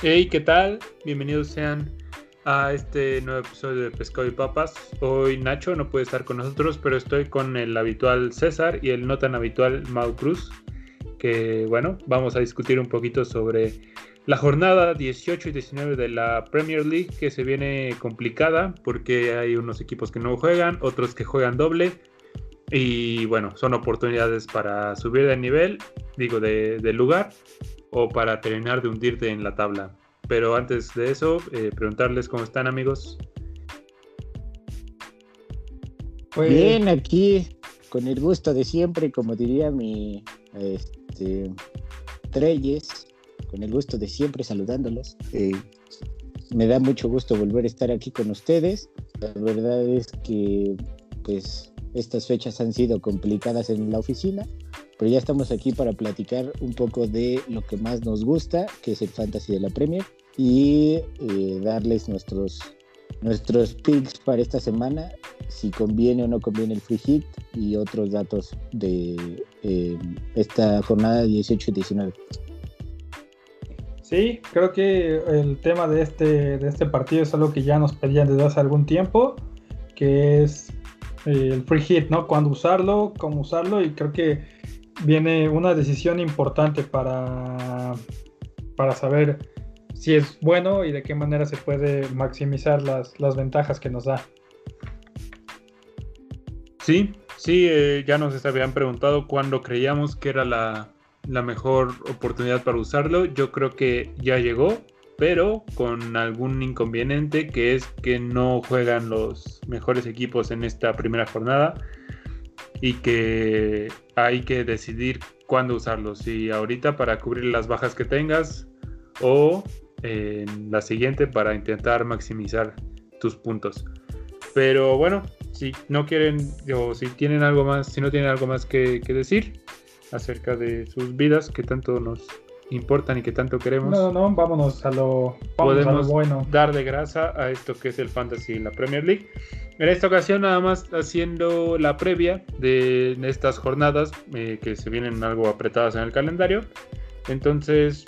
Hey, ¿qué tal? Bienvenidos sean a este nuevo episodio de Pescado y Papas. Hoy Nacho no puede estar con nosotros, pero estoy con el habitual César y el no tan habitual Mau Cruz, que bueno, vamos a discutir un poquito sobre la jornada 18 y 19 de la Premier League que se viene complicada porque hay unos equipos que no juegan, otros que juegan doble y bueno, son oportunidades para subir de nivel, digo, de, de lugar o para terminar de hundirte en la tabla. Pero antes de eso, eh, preguntarles cómo están amigos. Pues... Bien, aquí con el gusto de siempre, como diría mi este, Treyes, con el gusto de siempre saludándolos. Eh, me da mucho gusto volver a estar aquí con ustedes. La verdad es que pues estas fechas han sido complicadas en la oficina, pero ya estamos aquí para platicar un poco de lo que más nos gusta, que es el fantasy de la Premier, y eh, darles nuestros, nuestros picks para esta semana, si conviene o no conviene el free hit y otros datos de eh, esta jornada 18 y 19. Sí, creo que el tema de este, de este partido es algo que ya nos pedían desde hace algún tiempo, que es eh, el free hit, ¿no? Cuándo usarlo, cómo usarlo, y creo que viene una decisión importante para, para saber si es bueno y de qué manera se puede maximizar las, ventajas que nos da. Sí, sí, eh, ya nos habían preguntado cuándo creíamos que era la, la mejor oportunidad para usarlo. Yo creo que ya llegó, pero con algún inconveniente que es que no juegan los mejores equipos en esta primera jornada y que hay que decidir cuándo usarlo, si ahorita para cubrir las bajas que tengas o en la siguiente para intentar maximizar tus puntos. Pero bueno, si no quieren o si tienen algo más, si no tienen algo más que, decir acerca de sus vidas que tanto nos importan y que tanto queremos. No, no, vámonos a lo, podemos bueno. dar de grasa a esto que es el fantasy en la Premier League. En esta ocasión nada más haciendo la previa de estas jornadas eh, que se vienen algo apretadas en el calendario. Entonces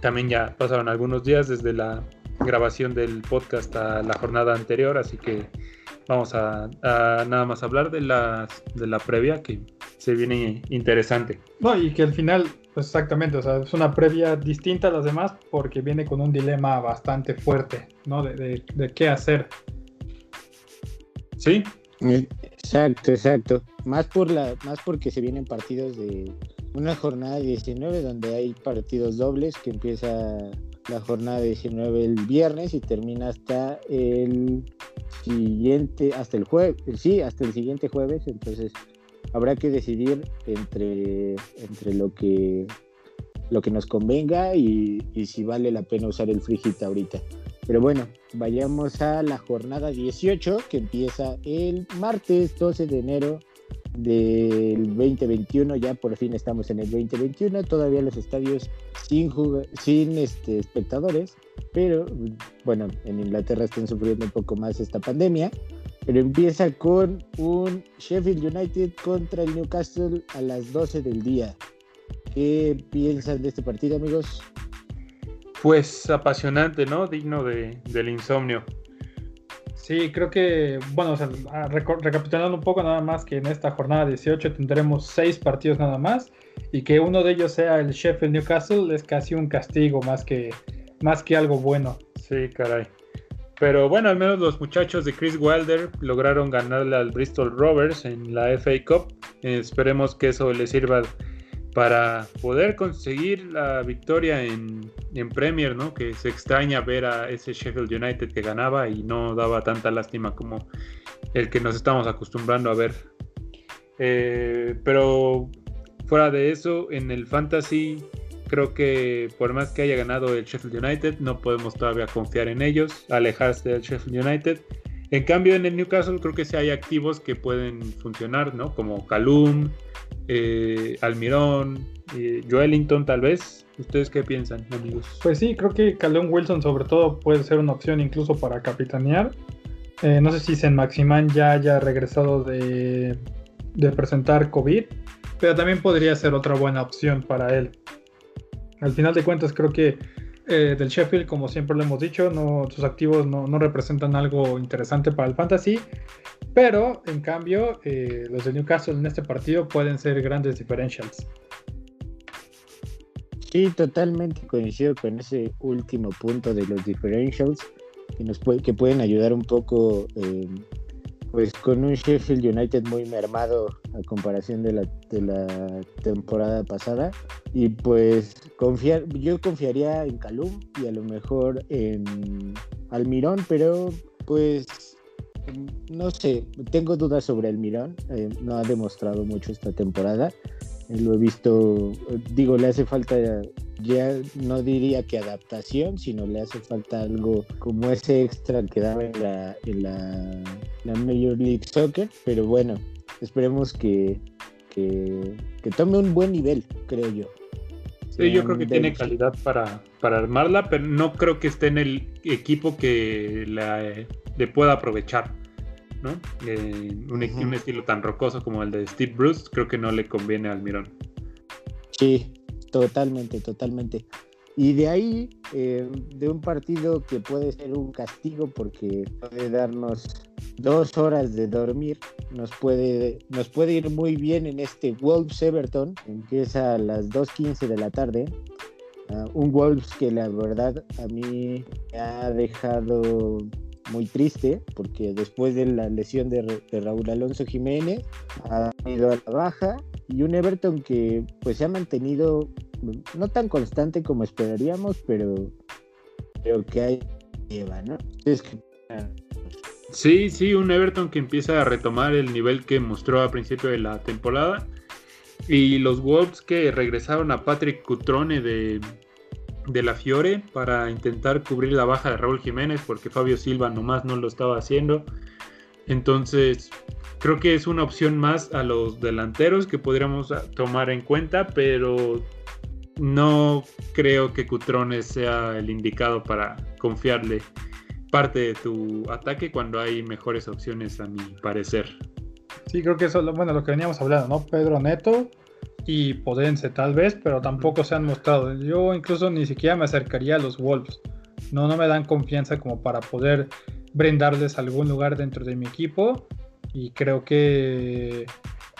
también ya pasaron algunos días desde la grabación del podcast a la jornada anterior, así que vamos a, nada más hablar de la, de la previa que se viene interesante. No, y que al final, pues exactamente, o sea, es una previa distinta a las demás porque viene con un dilema bastante fuerte, ¿no? de, de qué hacer Sí. Exacto, exacto. Más por la, más porque se vienen partidos de una jornada 19 donde hay partidos dobles que empieza la jornada 19 el viernes y termina hasta el siguiente, hasta el jueves, sí, hasta el siguiente jueves, entonces habrá que decidir entre, entre lo que lo que nos convenga y, si vale la pena usar el free ahorita. Pero bueno, vayamos a la jornada 18 que empieza el martes 12 de enero del 2021. Ya por fin estamos en el 2021. Todavía los estadios sin, sin este, espectadores. Pero bueno, en Inglaterra están sufriendo un poco más esta pandemia. Pero empieza con un Sheffield United contra el Newcastle a las 12 del día. ¿Qué piensan de este partido, amigos? Pues apasionante, ¿no? Digno de, del insomnio. Sí, creo que, bueno, recapitulando un poco nada más que en esta jornada 18 tendremos seis partidos nada más y que uno de ellos sea el Sheffield Newcastle es casi un castigo más que, más que algo bueno. Sí, caray. Pero bueno, al menos los muchachos de Chris Wilder lograron ganarle al Bristol Rovers en la FA Cup. esperemos que eso les sirva para poder conseguir la victoria en, Premier, ¿no? Que se extraña ver a ese Sheffield United que ganaba y no daba tanta lástima como el que nos estamos acostumbrando a ver. Eh, pero fuera de eso, en el Fantasy, creo que por más que haya ganado el Sheffield United, no podemos todavía confiar en ellos, alejarse del Sheffield United. En cambio, en el Newcastle creo que sí hay activos que pueden funcionar, ¿no? Como Calum, eh, Almirón, eh, Joelinton tal vez. ¿Ustedes qué piensan, amigos? Pues sí, creo que Calum Wilson sobre todo puede ser una opción incluso para capitanear. Eh, no sé si Sen Maximán ya haya regresado de presentar COVID, pero también podría ser otra buena opción para él. Al final de cuentas creo que eh, del Sheffield, como siempre lo hemos dicho, sus activos no, representan algo interesante para el fantasy, pero en cambio eh, los de Newcastle en este partido pueden ser grandes differentials. Sí, totalmente coincido con ese último punto de los differentials que nos que pueden ayudar un poco eh, pues con un Sheffield United muy mermado a comparación de la, de la temporada pasada. Y pues confiar, yo confiaría en Calum y a lo mejor en Almirón, pero pues no sé, tengo dudas sobre Almirón. Eh, no ha demostrado mucho esta temporada. Lo he visto, digo, le hace falta ya no diría que adaptación, sino le hace falta algo como ese extra que daba en la, en la, Major League Soccer, pero bueno, esperemos que, que, tome un buen nivel, creo yo. Sí, yo creo que tiene calidad para, para armarla, pero no creo que esté en el equipo que la, le pueda aprovechar. ¿No? Eh, un, un, estilo tan rocoso como el de Steve Bruce, creo que no le conviene al Mirón. Sí, Totalmente, totalmente. Y de ahí, eh, de un partido que puede ser un castigo porque puede darnos dos horas de dormir, nos puede, nos puede ir muy bien en este Wolves Everton, empieza a las 2.15 de la tarde. Ah, un Wolves que la verdad a mí me ha dejado muy triste porque después de la lesión de, Raúl Alonso Jiménez ha ido a la baja y un Everton que pues se ha mantenido no tan constante como esperaríamos, pero creo que hay lleva, ¿no? Sí, sí, un Everton que empieza a retomar el nivel que mostró a principio de la temporada. Y los Wolves que regresaron a Patrick Cutrone de, de la Fiore para intentar cubrir la baja de Raúl Jiménez porque Fabio Silva nomás no lo estaba haciendo. Entonces, creo que es una opción más a los delanteros que podríamos tomar en cuenta, pero no creo que Cutrones sea el indicado para confiarle parte de tu ataque cuando hay mejores opciones a mi parecer. Sí, creo que eso es bueno, lo que veníamos hablando, ¿no? Pedro Neto y Podense tal vez, pero tampoco se han mostrado. Yo incluso ni siquiera me acercaría a los Wolves. No, no me dan confianza como para poder brindarles algún lugar dentro de mi equipo y creo que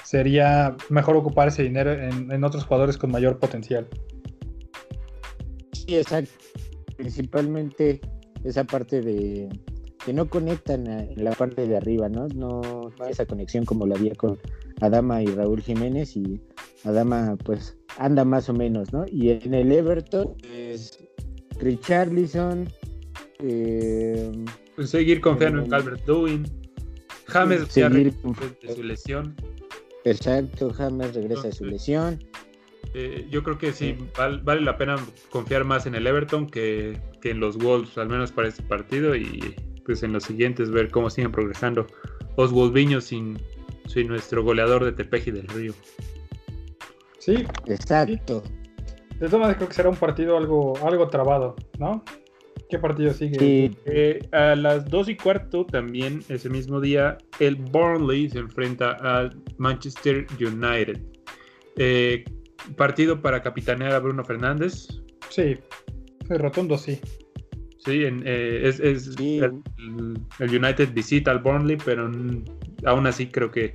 sería mejor ocupar ese dinero en, otros jugadores con mayor potencial. Sí, exacto. Principalmente esa parte de que no conectan en la parte de arriba, ¿no? ¿no? esa conexión como la había con Adama y Raúl Jiménez y Adama pues anda más o menos, ¿no? Y en el Everton es Richarlison. Eh, pues seguir confiando en Calvert Lewin. James ya de su lesión. Exacto, James regresa de su lesión. Eh, yo creo que sí, vale la pena confiar más en el Everton que, en los Wolves, al menos para este partido, y pues en los siguientes ver cómo siguen progresando los Wolviños sin, sin nuestro goleador de Tepeji del Río. Sí, exacto. De todas maneras, creo que será un partido algo, algo trabado, ¿no? ¿Qué partido sigue? Eh, a las 2 y cuarto también ese mismo día el Burnley se enfrenta al Manchester United. Eh, partido para capitanear a Bruno Fernández. Sí, el rotundo sí. Sí, eh, es, El, United visita al Burnley, pero aún así creo que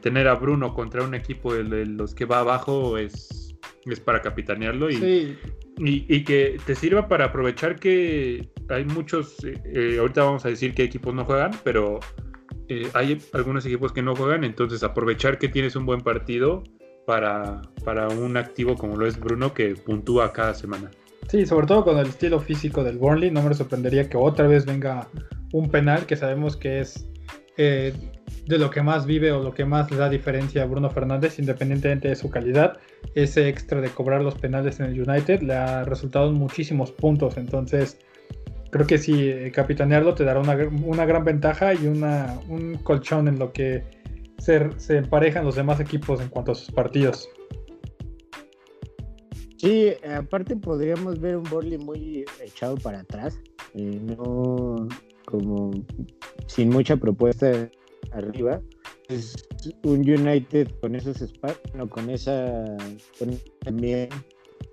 tener a Bruno contra un equipo de, los que va abajo es, es para capitanearlo y sí. Y, que te sirva para aprovechar que hay muchos, eh, eh, ahorita vamos a decir que equipos no juegan, pero eh, hay algunos equipos que no juegan, entonces aprovechar que tienes un buen partido para, para un activo como lo es Bruno que puntúa cada semana. Sí, sobre todo con el estilo físico del Burnley, no me sorprendería que otra vez venga un penal que sabemos que es de lo que más vive o lo que más le da diferencia a Bruno Fernández, independientemente de su calidad. Ese extra de cobrar los penales en el United le ha resultado muchísimos puntos. Entonces, creo que si eh, capitanearlo te dará una, gran ventaja y una, un colchón en lo que se, se emparejan los demás equipos en cuanto a sus partidos. Sí, aparte podríamos ver un Borley muy echado para atrás, eh, no como sin mucha propuesta arriba, es un United con esos espacios, con esa también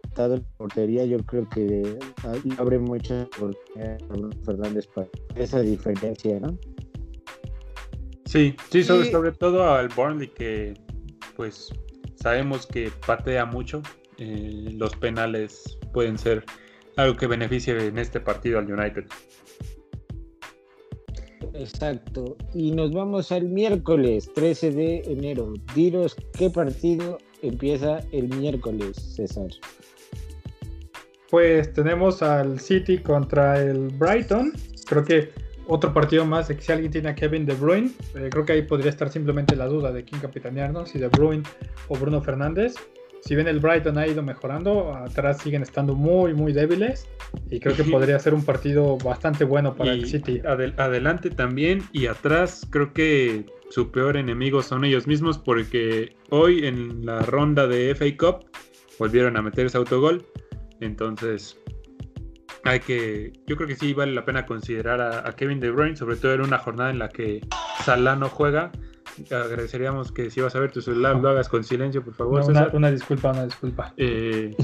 acertado en portería, yo creo que abre mucha oportunidad a Fernández para esa diferencia, ¿no? Sí, sí, sobre, sobre todo al Burnley que pues sabemos que patea mucho. Eh, los penales pueden ser algo que beneficie en este partido al United. Exacto. Y nos vamos al miércoles 13 de enero. Diros qué partido empieza el miércoles, César. Pues tenemos al City contra el Brighton. Creo que otro partido más si alguien tiene a Kevin De Bruyne, eh, creo que ahí podría estar simplemente la duda de quién capitanearnos, si De Bruyne o Bruno Fernández. Si bien el Brighton ha ido mejorando, atrás siguen estando muy, muy débiles. Y creo que podría ser un partido bastante bueno para el City. adelante también y atrás creo que su peor enemigo son ellos mismos porque hoy en la ronda de FA Cup volvieron a meter ese autogol. Entonces hay que, yo creo que sí vale la pena considerar a, Kevin De Bruyne, sobre todo en una jornada en la que Salah no juega. Agradeceríamos que si vas a ver tu celular lo hagas con silencio, por favor. una, disculpa, una disculpa. Eh,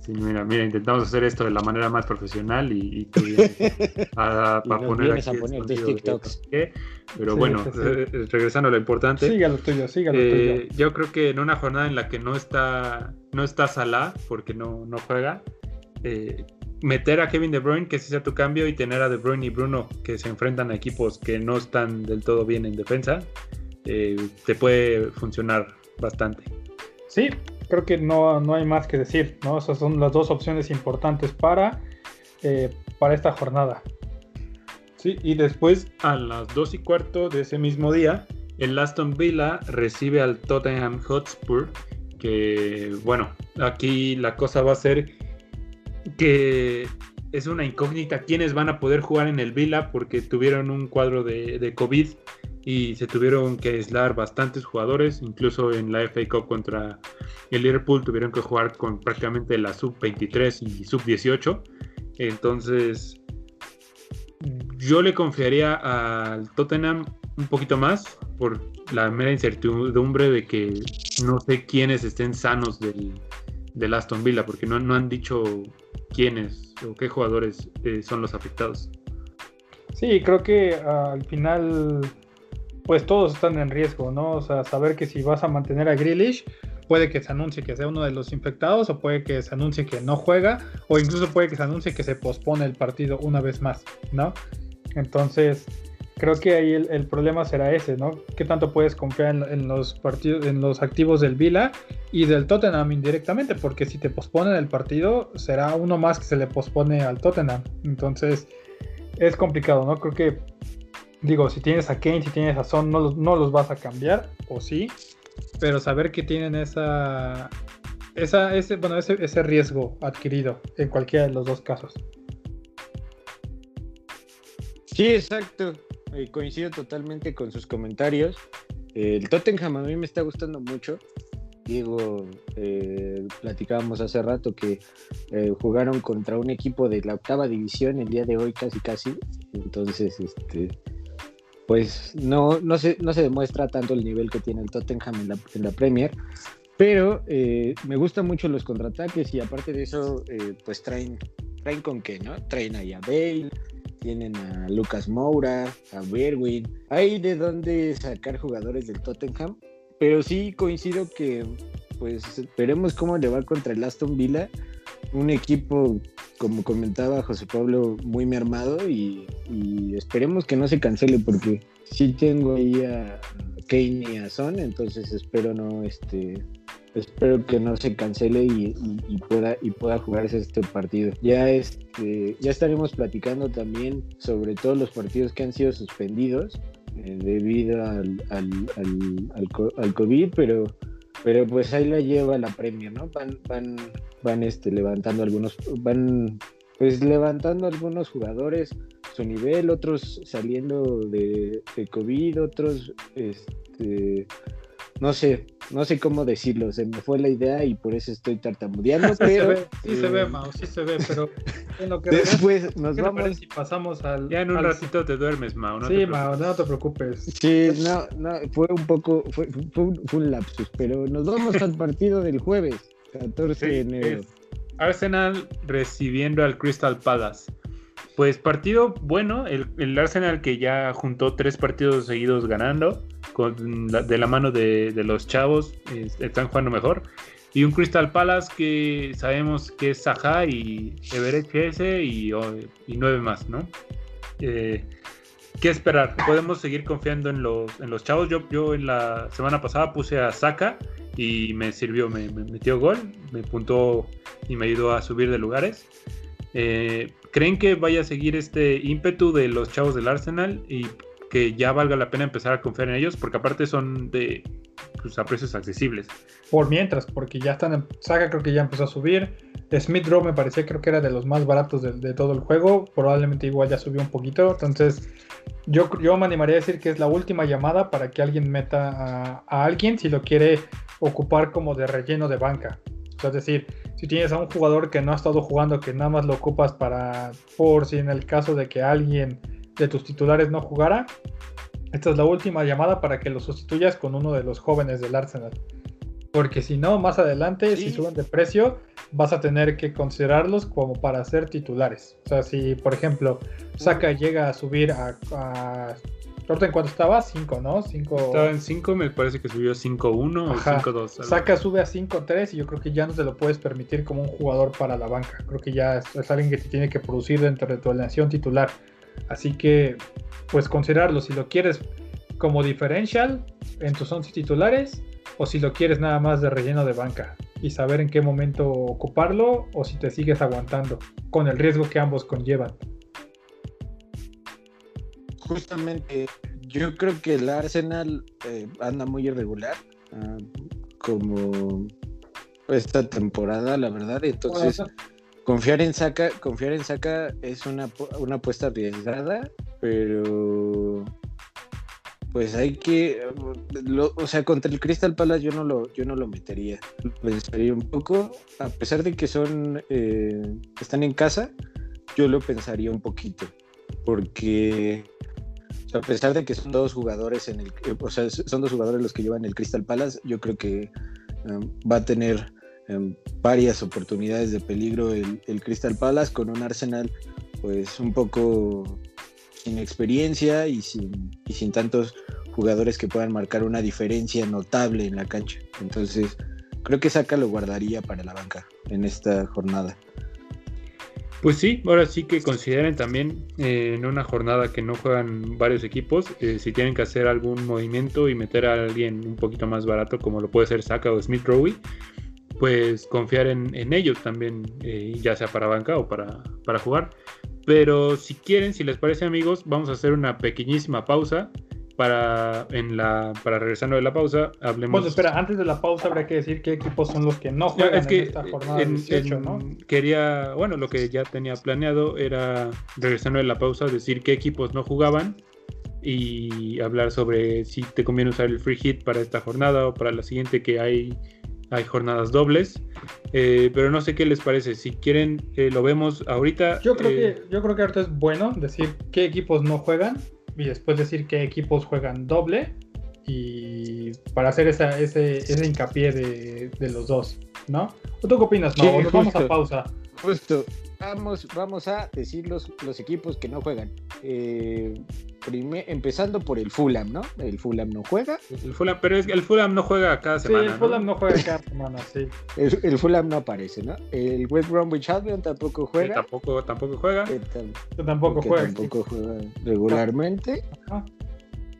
sí, mira, mira, intentamos hacer esto de la manera más profesional y, para poner aquí a poner TikToks. Pero bueno, eh, regresando a lo importante. Sígalo tuyo, sígalo tuyo. Eh, yo creo que en una jornada en la que no está, no está Salah, porque no, no juega, eh, meter a Kevin De Bruyne, que ese sea tu cambio, y tener a De Bruyne y Bruno, que se enfrentan a equipos que no están del todo bien en defensa, eh, te puede funcionar bastante. Sí, creo que no, no hay más que decir, ¿no? Esas son las dos opciones importantes para, eh, para esta jornada. Sí, y después a las dos y cuarto de ese mismo día, el Aston Villa recibe al Tottenham Hotspur, que bueno, aquí la cosa va a ser que es una incógnita quiénes van a poder jugar en el Vila porque tuvieron un cuadro de, COVID y se tuvieron que aislar bastantes jugadores, incluso en la FA Cup contra el Liverpool tuvieron que jugar con prácticamente la sub-23 y sub-18. Entonces, yo le confiaría al Tottenham un poquito más por la mera incertidumbre de que no sé quiénes estén sanos del, del Aston Villa, porque no, no han dicho quiénes o qué jugadores eh, son los afectados. Sí, creo que al final, pues todos están en riesgo, ¿no? O sea, saber que si vas a mantener a Grealish, puede que se anuncie que sea uno de los infectados, o puede que se anuncie que no juega, o incluso puede que se anuncie que se pospone el partido una vez más, ¿no? Entonces, creo que ahí el, problema será ese, ¿no? ¿Qué tanto puedes confiar en, los partidos, en los activos del Vila y del Tottenham indirectamente? Porque si te posponen el partido, será uno más que se le pospone al Tottenham. Entonces, es complicado, ¿no? Creo que, digo, si tienes a Kane, si tienes a Son, no los, no los vas a cambiar, o sí, pero saber que tienen esa, esa ese, bueno, ese, ese riesgo adquirido en cualquiera de los dos casos. Sí, exacto. Eh, coincido totalmente con sus comentarios. el Tottenham a mí me está gustando mucho. Diego, eh, platicábamos hace rato que eh, jugaron contra un equipo de la octava división el día de hoy casi casi. Entonces, este, pues no, no, se, no se demuestra tanto el nivel que tiene el Tottenham en la, en la Premier. Pero me gustan mucho los contraataques y aparte de eso, pues traen, traen con qué, ¿no? Traen ahí a Bale, tienen a Lucas Moura, a Berwin. Hay de dónde sacar jugadores del Tottenham, pero sí coincido que pues esperemos cómo le va contra el Aston Villa, un equipo como comentaba José Pablo muy mermado y, y esperemos que no se cancele porque sí tengo ahí a Kane y a Son, entonces espero no este espero que no se cancele y, pueda y pueda jugarse este partido. Ya este, ya estaremos platicando también sobre todos los partidos que han sido suspendidos eh, debido al, al, al, COVID, pero pero pues ahí la lleva la premia, ¿no? Van van van este levantando algunos van pues levantando algunos jugadores su nivel, otros saliendo de, de COVID, otros este no sé, no sé cómo decirlo, se me fue la idea y por eso estoy tartamudeando. sí, pero, se ve, sí se ve, Mao, sí se ve, pero en lo que después nos vamos. Si pasamos al. Ya en un ratito te duermes, Mao. No sí, Mao, no te preocupes. Sí, no, no, fue un poco, fue, fue, un, lapsus, pero nos vamos al partido del jueves. 14 de enero. Arsenal recibiendo al Crystal Palace. Pues partido bueno, el, Arsenal que ya juntó tres partidos seguidos ganando, con de la mano de, los chavos, están jugando mejor. Y un Crystal Palace que sabemos que es Saha y Everett ese y, y, nueve más, ¿no? Eh, ¿Qué esperar? Podemos seguir confiando en los, en los chavos. Yo, yo en la semana pasada puse a Saka y me sirvió, me, me metió gol, me puntó y me ayudó a subir de lugares. Eh, ¿Creen que vaya a seguir este ímpetu de los chavos del Arsenal y que ya valga la pena empezar a confiar en ellos? Porque aparte son de pues, a precios accesibles. Por mientras, porque ya están en saga, creo que ya empezó a subir. Smith Rowe me parecía, creo que era de los más baratos de, todo el juego. Probablemente igual ya subió un poquito. Entonces, yo, yo me animaría a decir que es la última llamada para que alguien meta a, a alguien si lo quiere ocupar como de relleno de banca. es decir, si tienes a un jugador que no ha estado jugando, que nada más lo ocupas para, por si en el caso de que alguien de tus titulares no jugara, esta es la última llamada para que lo sustituyas con uno de los jóvenes del Arsenal. Porque si no, más adelante, si suben de precio, vas a tener que considerarlos como para ser titulares. O sea, si por ejemplo Saka llega a subir a en cuánto estaba? 5, ¿no? Estaba en 5, me parece que subió a 5-1 o 5-2. Saca sube a 5-3 y yo creo que ya no te lo puedes permitir como un jugador para la banca. Creo que ya es, alguien que te tiene que producir dentro de tu alineación titular. Así que, pues considerarlo. Si lo quieres como diferencial en tus 11 titulares o si lo quieres nada más de relleno de banca y saber en qué momento ocuparlo o si te sigues aguantando con el riesgo que ambos conllevan justamente yo creo que el Arsenal eh, anda muy irregular, ah, como esta temporada, la verdad. Entonces, confiar en Saka, confiar en es una, una apuesta arriesgada, pero pues hay que, o sea, contra el Crystal Palace yo no lo, yo no lo metería, pensaría un poco, a pesar de que son, eh, están en casa, yo lo pensaría un poquito, porque a pesar de que son dos jugadores en el, eh, o sea, son dos jugadores los que llevan el Crystal Palace, yo creo que um, va a tener um, varias oportunidades de peligro el, Crystal Palace con un Arsenal pues un poco sin experiencia y sin, y sin tantos jugadores que puedan marcar una diferencia notable en la cancha. Entonces, creo que Saka lo guardaría para la banca en esta jornada. Pues sí, ahora sí que consideren también eh, en una jornada que no juegan varios equipos, eh, si tienen que hacer algún movimiento y meter a alguien un poquito más barato, como lo puede ser Saka o Smith Rowe, pues confiar en, ellos también, eh, ya sea para banca o para, para jugar. Pero si quieren, si les parece amigos, vamos a hacer una pequeñísima pausa para, en la, para regresando de la pausa, hablemos. Bueno, espera, antes de la pausa habría que decir qué equipos son los que no juegan en esta jornada 18, ¿no? Quería, bueno, lo que ya tenía planeado era, regresando de la pausa, decir qué equipos no jugaban y hablar sobre si te conviene usar el free hit para esta jornada o para la siguiente que hay hay jornadas dobles, eh, pero no sé qué les parece. Si quieren, eh, lo vemos ahorita. Yo creo, eh, que, yo creo que ahorita es bueno decir qué equipos no juegan y después decir qué equipos juegan doble y para hacer esa, ese, ese hincapié de, de, los dos, ¿no? ¿Tú qué opinas, no? vamos a pausa. Justo, vamos, vamos a decir los, los equipos que no juegan. Eh, empezando por el Fulham, ¿no? El Fulham no juega. El Fulham, pero es que el Fulham no juega cada semana. Sí, el Fulham no, juega cada semana, sí. El, Fulham no aparece, ¿no? El West Bromwich Albion tampoco juega. tampoco, tampoco juega. tampoco juega. Tampoco juega regularmente.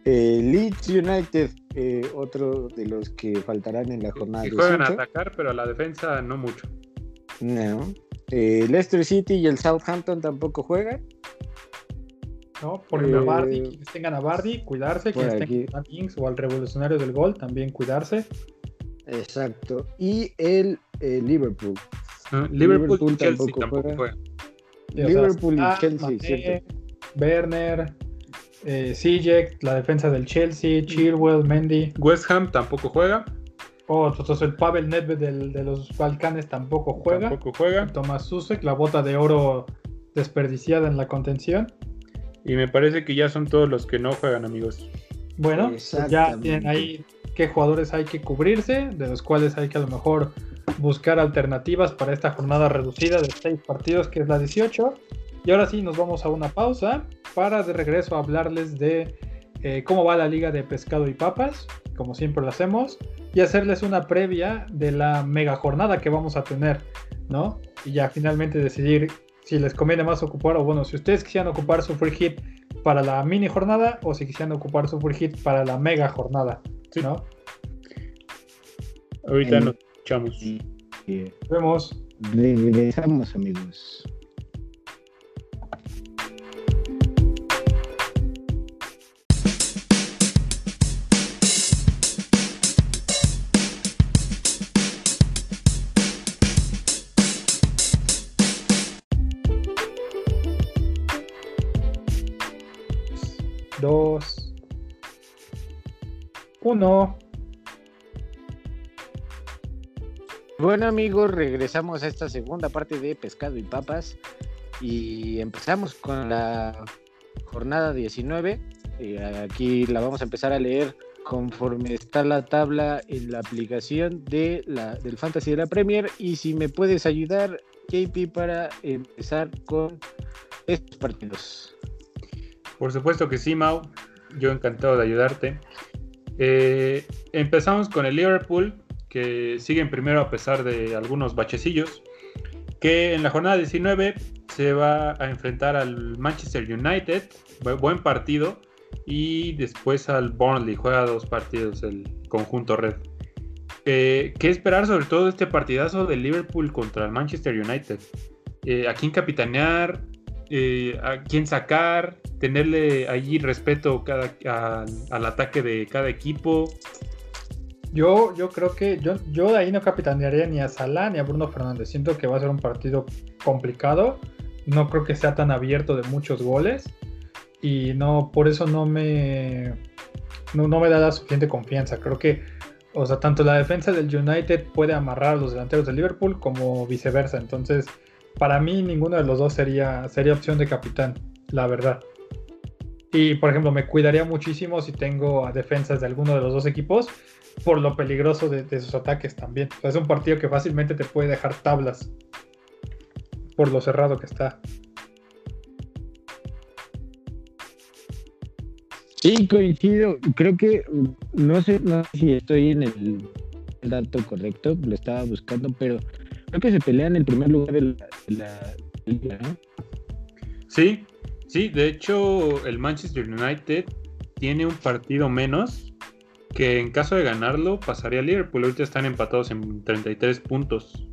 Leeds United, eh, otro de los que faltarán en la jornada. Y juegan a atacar, pero a la defensa no mucho. No. Eh, Leicester City y el Southampton tampoco juegan. ¿no? Por ejemplo, a Bardi, quienes tengan a Bardi, cuidarse, quienes tengan a Kings o al revolucionario del gol, también cuidarse. Exacto. Y el eh, Liverpool. Ah, Liverpool, y Chelsea tampoco, juega. Liverpool y Chelsea, Werner, eh, la defensa del Chelsea, Chilwell, Mendy. West Ham tampoco juega. Oh, entonces el Pavel Nedved de los Balcanes tampoco juega. Tampoco juega. Tomás Susek, la bota de oro desperdiciada en la contención. Y me parece que ya son todos los que no juegan, amigos. Bueno, pues ya tienen ahí qué jugadores hay que cubrirse, de los cuales hay que a lo mejor buscar alternativas para esta jornada reducida de 6 partidos, que es la 18. Y ahora sí, nos vamos a una pausa para de regreso hablarles de eh, cómo va la liga de pescado y papas, como siempre lo hacemos, y hacerles una previa de la mega jornada que vamos a tener, ¿no? Y ya finalmente decidir si les conviene más ocupar, o bueno, si ustedes quisieran ocupar su free hit para la mini jornada, o si quisieran ocupar su free hit para la mega jornada, ¿no? Ahorita nos escuchamos. Nos vemos. Regresamos, amigos. Dos, uno. Bueno amigos, regresamos a esta segunda parte de Pescado y Papas y empezamos con la jornada 19. Eh, aquí la vamos a empezar a leer conforme está la tabla en la aplicación de la, del Fantasy de la Premier y si me puedes ayudar, JP, para empezar con estos partidos. Por supuesto que sí, Mau. Yo encantado de ayudarte. Eh, empezamos con el Liverpool, que sigue en primero a pesar de algunos bachecillos. Que en la jornada 19 se va a enfrentar al Manchester United. Buen partido. Y después al Burnley. Juega dos partidos el conjunto red. Eh, ¿Qué esperar sobre todo este partidazo del Liverpool contra el Manchester United? Eh, ¿A quién capitanear? Eh, a quién sacar, tenerle allí respeto cada, al ataque de cada equipo. Yo, yo creo que yo, yo de ahí no capitanearía ni a Salah ni a Bruno Fernández. Siento que va a ser un partido complicado. No creo que sea tan abierto de muchos goles. Y no, por eso no me, no, no me da la suficiente confianza. Creo que, o sea, tanto la defensa del United puede amarrar a los delanteros del Liverpool como viceversa. Entonces, para mí ninguno de los dos sería, sería opción de capitán, la verdad. Y por ejemplo, me cuidaría muchísimo si tengo defensas de alguno de los dos equipos por lo peligroso de, sus ataques también. es un partido que fácilmente te puede dejar tablas por lo cerrado que está. Sí, coincido. Creo que no sé, no sé si estoy en el dato correcto, lo estaba buscando, pero creo que se pelean el primer lugar de la, liga, ¿no? Sí, sí, de hecho el Manchester United tiene un partido menos que en caso de ganarlo pasaría a Liverpool. Ahorita están empatados en 33 puntos.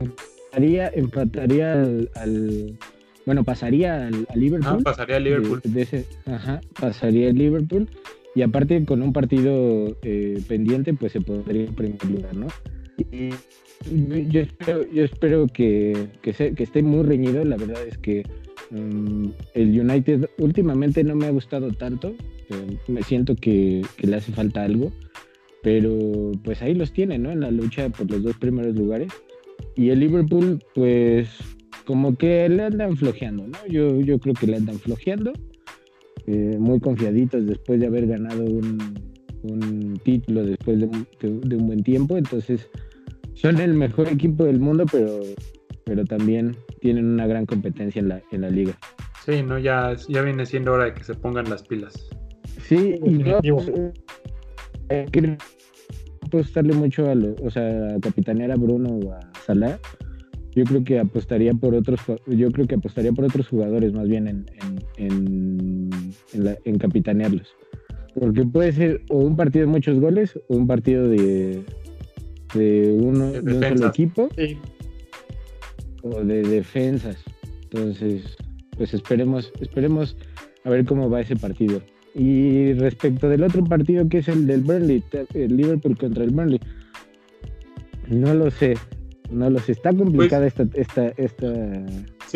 Empataría, empataría al, bueno, pasaría al, Liverpool. Ah, pasaría a Liverpool. ajá, pasaría a Liverpool y aparte con un partido eh, pendiente, pues se podría en primer lugar, ¿no? Yo espero, yo espero que, que, esté muy reñido. La verdad es que mm, el United últimamente no me ha gustado tanto. Eh, me siento que, que, le hace falta algo. Pero pues ahí los tiene, ¿no? En la lucha por los dos primeros lugares. Y el Liverpool, pues como que le andan flojeando, ¿no? Yo, yo creo que le andan flojeando. Eh, muy confiaditos después de haber ganado un, título después de, un buen tiempo. Entonces, son el mejor equipo del mundo, pero, pero también tienen una gran competencia en la, en la liga. Sí, no, ya, ya viene siendo hora de que se pongan las pilas. Sí, y no, eh, quiero apostarle mucho a los, o sea, a capitanear a Bruno o a Salah yo creo que apostaría por otros yo creo que apostaría por otros jugadores más bien en, en, en, capitanearlos. Porque puede ser o un partido de muchos goles o un partido de de uno de, un solo equipo o de defensas. Entonces pues esperemos esperemos a ver cómo va ese partido. Y respecto del otro partido que es el del Burnley el Liverpool contra el Burnley. No lo sé no los está complicada pues esta, esta,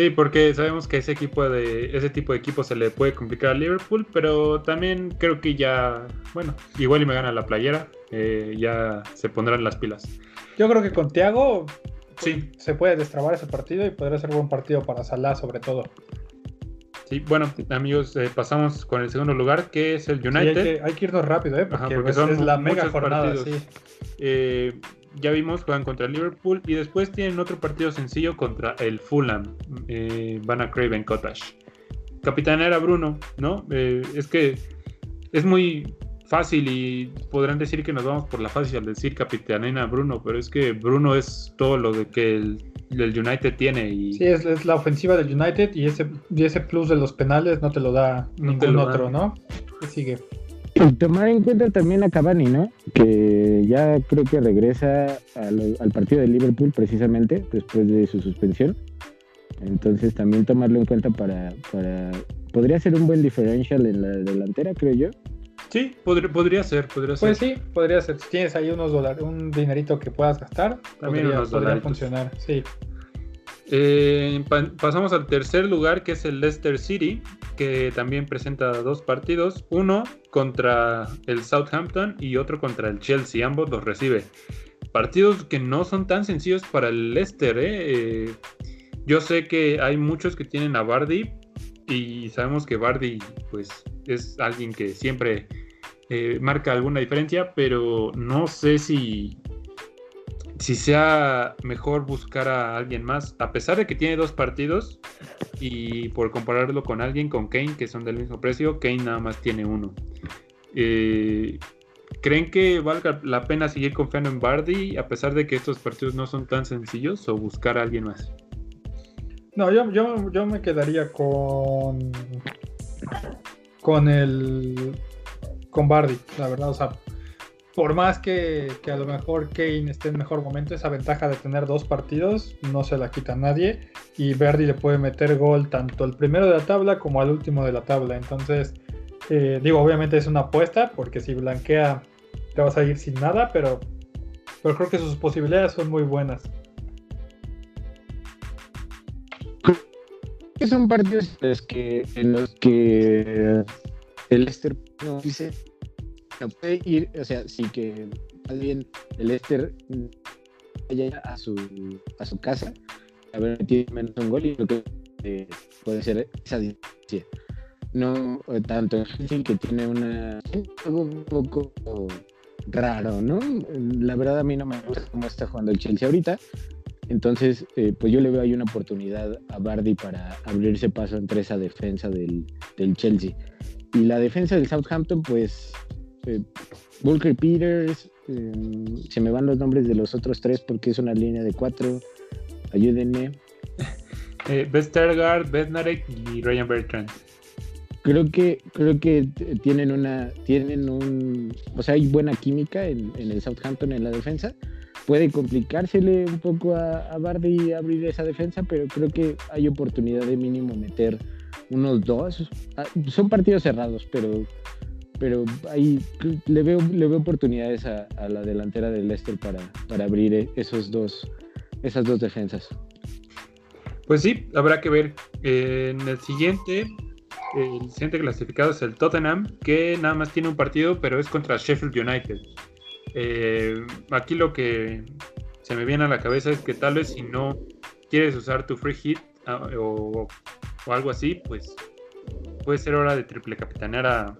Sí, porque sabemos que ese equipo de ese tipo de equipo se le puede complicar a Liverpool, pero también creo que ya, bueno, igual y me gana la playera, eh, ya se pondrán las pilas. Yo creo que con Thiago sí. se puede destrabar ese partido y podría ser buen partido para Salah sobre todo. Sí, bueno, amigos, eh, pasamos con el segundo lugar, que es el United. hay, que, irnos rápido, ¿eh? Porque, son es la mega jornada. Sí. Eh, ya vimos, juegan contra el Liverpool y después tienen otro partido sencillo contra el Fulham. Eh, van a Craven Cottage. Capitán era Bruno, ¿no? Eh, es que es muy fácil y podrán decir que nos vamos por la fácil al decir capitanena Bruno, pero es que Bruno es todo lo de que el, United tiene. Y... Sí, es, la ofensiva del United y ese, y ese plus de los penales no te lo da ningún otro, ¿no? sigue? Tomar en cuenta también a Cavani, ¿no? Que ya creo que regresa al, partido de Liverpool precisamente después de su suspensión. Entonces también tomarlo en cuenta para, para... Podría ser un buen differential en la delantera, creo yo. Sí, podría, ser, podría ser. Pues sí, podría ser. Si tienes ahí unos dólares, un dinerito que puedas gastar, también podría, podría funcionar, sí. Eh, pasamos al tercer lugar, que es el Leicester City, que también presenta dos partidos, uno contra el Southampton y otro contra el Chelsea, ambos los recibe. Partidos que no son tan sencillos para el Leicester. ¿eh? Eh, yo sé que hay muchos que tienen a Bardi y sabemos que Bardi pues, es alguien que siempre marca alguna diferencia, pero no sé si si sea mejor buscar a alguien más, a pesar de que tiene dos partidos y por compararlo con alguien, con Kane, que son del mismo precio, Kane nada más tiene uno. Eh, ¿Creen que valga la pena seguir confiando en Bardi a pesar de que estos partidos no son tan sencillos o buscar a alguien más? No, yo, yo, yo me quedaría con con el con Bardi, la verdad, o sea, por más que, a lo mejor Kane esté en mejor momento, esa ventaja de tener dos partidos no se la quita a nadie. Y Verdi le puede meter gol tanto al primero de la tabla como al último de la tabla. Entonces, eh, digo, obviamente es una apuesta, porque si blanquea te vas a ir sin nada, pero, creo que sus posibilidades son muy buenas. Son partidos que, en los que el Leicester dice puede ir, o sea, sí que bien el Esther vaya a su, a su casa, a ver, tiene menos un gol y lo que eh, puede ser esa distancia. No tanto en que tiene una algo un poco raro, ¿no? La verdad a mí no me gusta cómo está jugando el Chelsea ahorita. Entonces, eh, pues yo le veo ahí una oportunidad a Bardi para abrirse paso entre esa defensa del, del Chelsea. Y la defensa del Southampton, pues eh, Peters, eh, se me van los nombres de los otros tres porque es una línea de cuatro. Ayúdenme. Eh, Vestergaard, Bednarek y Ryan Bertrand. Creo que, creo que tienen una, tienen un, o sea, hay buena química en, el Southampton en la defensa. Puede complicársele un poco a, a Bardi abrir esa defensa, pero creo que hay oportunidad de mínimo meter unos dos. Ah, son partidos cerrados, pero pero ahí le veo, le veo oportunidades a, la delantera del Leicester para, para abrir eh, esos dos, esas dos defensas. Pues sí, habrá que ver. en el siguiente, el siguiente clasificado es el Tottenham, que nada más tiene un partido, pero es contra Sheffield United. Eh, aquí lo que se me viene a la cabeza es que tal vez si no quieres usar tu free hit ah, o, o algo así, pues puede ser hora de triple capitanear a,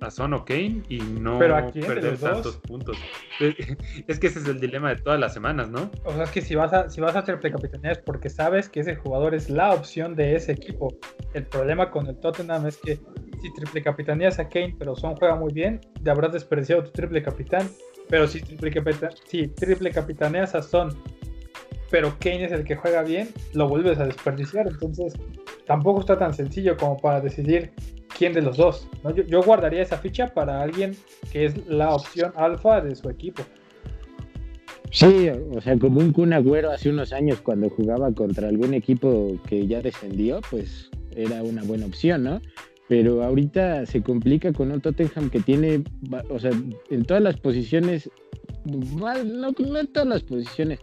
a, Son o Kane y no perder tantos puntos. Es que ese es el dilema de todas las semanas, ¿no? O sea, es que si vas a, si vas a triple capitanear porque sabes que ese jugador es la opción de ese equipo. El problema con el Tottenham es que si triple capitaneas a Kane, pero Son juega muy bien, te habrás desperdiciado tu triple capitán. Pero si triple, si triple capitaneas a Son, pero Kane es el que juega bien, lo vuelves a desperdiciar. Entonces, tampoco está tan sencillo como para decidir quién de los dos. Yo, guardaría esa ficha para alguien que es la opción alfa de su equipo. Sí, o sea, como un Kun Agüero hace unos años cuando jugaba contra algún equipo que ya descendió, pues era una buena opción, ¿no? Pero ahorita se complica con un Tottenham que tiene, o sea, en todas las posiciones, no, no en todas las posiciones,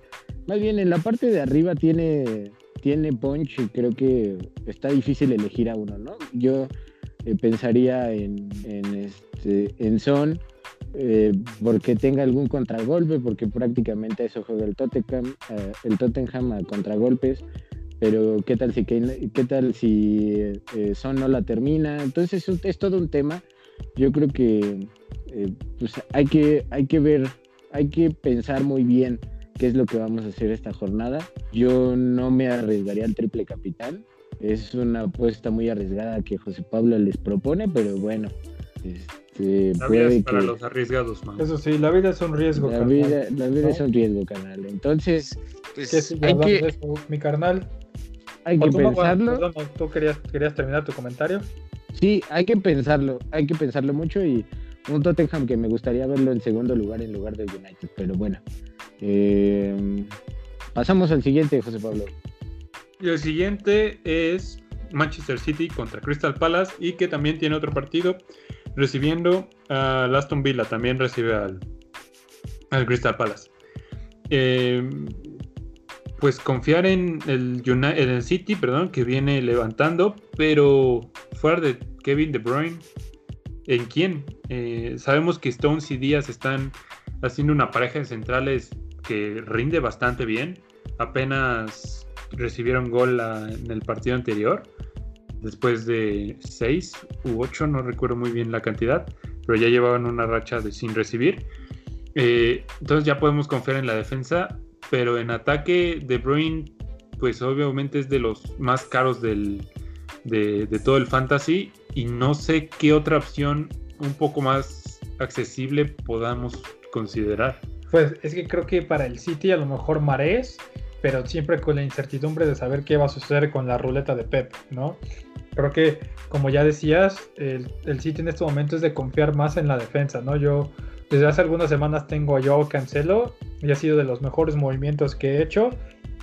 más bien en la parte de arriba tiene, tiene punch y creo que está difícil elegir a uno, ¿no? Yo eh, pensaría en, en, este, en Son, eh, porque tenga algún contragolpe, porque prácticamente eso juega el Tottenham, eh, el Tottenham a contragolpes. pero qué tal si qué tal si Son no la termina. Entonces es, todo un tema. Yo creo que pues hay que hay que ver, hay que pensar muy bien qué es lo que vamos a hacer esta jornada. Yo no me arriesgaría al triple capitán. Es una apuesta muy arriesgada que José Pablo les propone, pero bueno. Este, la vida es para los arriesgados, man. Eso sí, la vida es un riesgo, la Vida, la vida es un riesgo, carnal. Entonces, pues, hay que, mi carnal? Hay que pensarlo. ¿Tú querías, querías terminar tu comentario? Sí, hay que pensarlo, hay que pensarlo mucho y un Tottenham que me gustaría verlo en segundo lugar en lugar del United, pero bueno, eh, pasamos al siguiente, José Pablo. Y el siguiente es Manchester City contra Crystal Palace y que también tiene otro partido recibiendo a Aston Villa, también recibe al, al Crystal Palace. Eh, pues confiar en el, en el City, perdón, que viene levantando, pero fuera de Kevin De Bruyne, ¿en quién? Eh, sabemos que Stones y Díaz están haciendo una pareja de centrales que rinde bastante bien. Apenas recibieron gol en el partido anterior, después de 6 u 8, no recuerdo muy bien la cantidad, pero ya llevaban una racha de sin recibir. Eh, entonces ya podemos confiar en la defensa, pero en ataque De Bruyne, pues obviamente es de los más caros del, de, de todo el fantasy y no sé qué otra opción un poco más accesible podamos considerar. Pues es que creo que para el City a lo mejor Marés, pero siempre con la incertidumbre de saber qué va a suceder con la ruleta de Pep, ¿no? Creo que, como ya decías, el, el City en este momento es de confiar más en la defensa, ¿no? Yo desde hace algunas semanas tengo a Joao Cancelo y ha sido de los mejores movimientos que he hecho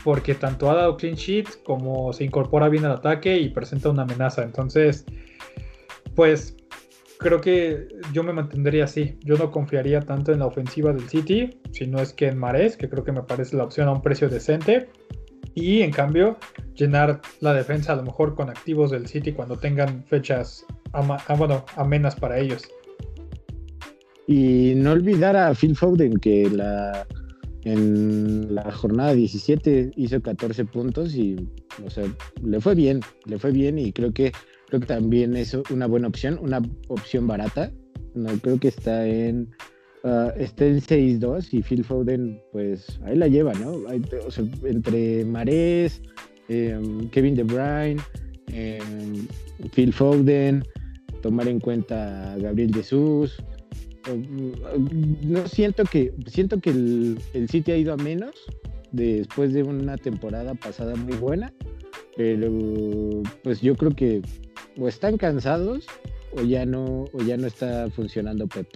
porque tanto ha dado clean sheets como se incorpora bien al ataque y presenta una amenaza. Entonces, pues creo que yo me mantendría así. Yo no confiaría tanto en la ofensiva del City, si no es que en Mares, que creo que me parece la opción a un precio decente. Y en cambio, llenar la defensa a lo mejor con activos del City cuando tengan fechas ah, bueno, amenas para ellos. Y no olvidar a Phil Foden, que la, en la jornada 17 hizo 14 puntos y, o sea, le fue bien, le fue bien y creo que Creo que también es una buena opción, una opción barata. No, creo que está en uh, está en 6-2 y Phil Foden, pues ahí la lleva, ¿no? entre Marés, em, Kevin De Bruyne, em, Phil Foden, tomar en cuenta a Gabriel Jesús. No siento que siento que el, el City ha ido a menos después de una temporada pasada muy buena, pero pues yo creo que o están cansados o ya no, o ya no está funcionando Pep.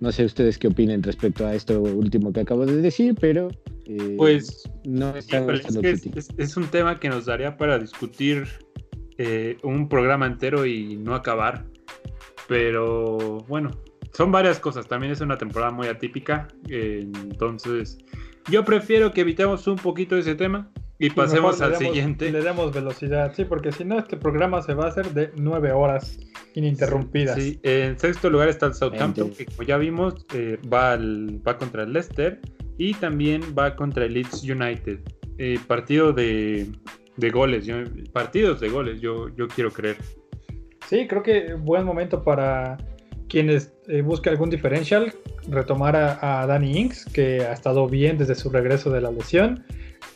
No sé ustedes qué opinen respecto a esto último que acabo de decir, pero eh, pues no es, es, un tema que nos daría para discutir eh, un programa entero y no acabar. Pero bueno, son varias cosas. También es una temporada muy atípica. entonces, yo prefiero que evitemos un poquito ese tema y pasemos al siguiente. Le demos velocidad, sí, porque si no, este programa se va a hacer de nueve horas ininterrumpidas. Sí, en sexto lugar está el Southampton, que como ya vimos, eh, va, va contra el Leicester y también va contra el Leeds United. Eh, partido de, de goles, partidos de goles, yo, yo quiero creer. Sí, creo que buen momento para quienes eh, busquen algún diferencial, retomar a, Danny Inks, que ha estado bien desde su regreso de la lesión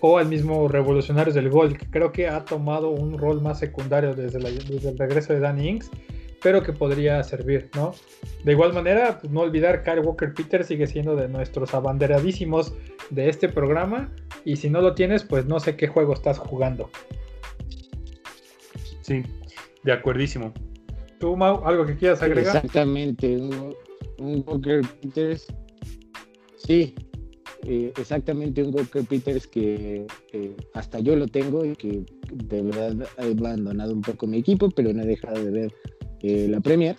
o al mismo Revolucionarios del Gol, que creo que ha tomado un rol más secundario desde, el regreso de Danny Inks, pero que podría servir, ¿no? De igual manera, pues, no olvidar, Kyle Walker Peter sigue siendo de nuestros abanderadísimos de este programa, y si no lo tienes, pues no sé qué juego estás jugando. Sí, de acuerdísimo. ¿Tú, Mau, algo que quieras agregar? Exactamente, un Walker Peters. Sí, eh, exactamente un Walker Peters que hasta yo lo tengo y que de verdad he abandonado un poco mi equipo, pero no he dejado de ver eh, la Premier.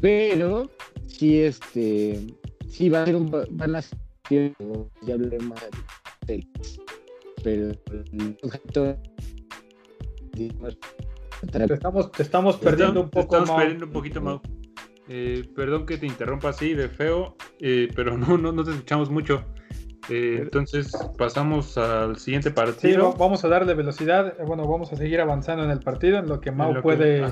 Pero sí, este, sí va a ser un, van a ser, ya hablé más de pero te estamos, te estamos perdiendo un poco. Estamos perdiendo un poquito, más eh, perdón que te interrumpa así de feo, pero no, no, no te escuchamos mucho. Eh, entonces pasamos al siguiente partido. Sí, vamos a darle velocidad. Eh, bueno, vamos a seguir avanzando en el partido, en lo que Mau puede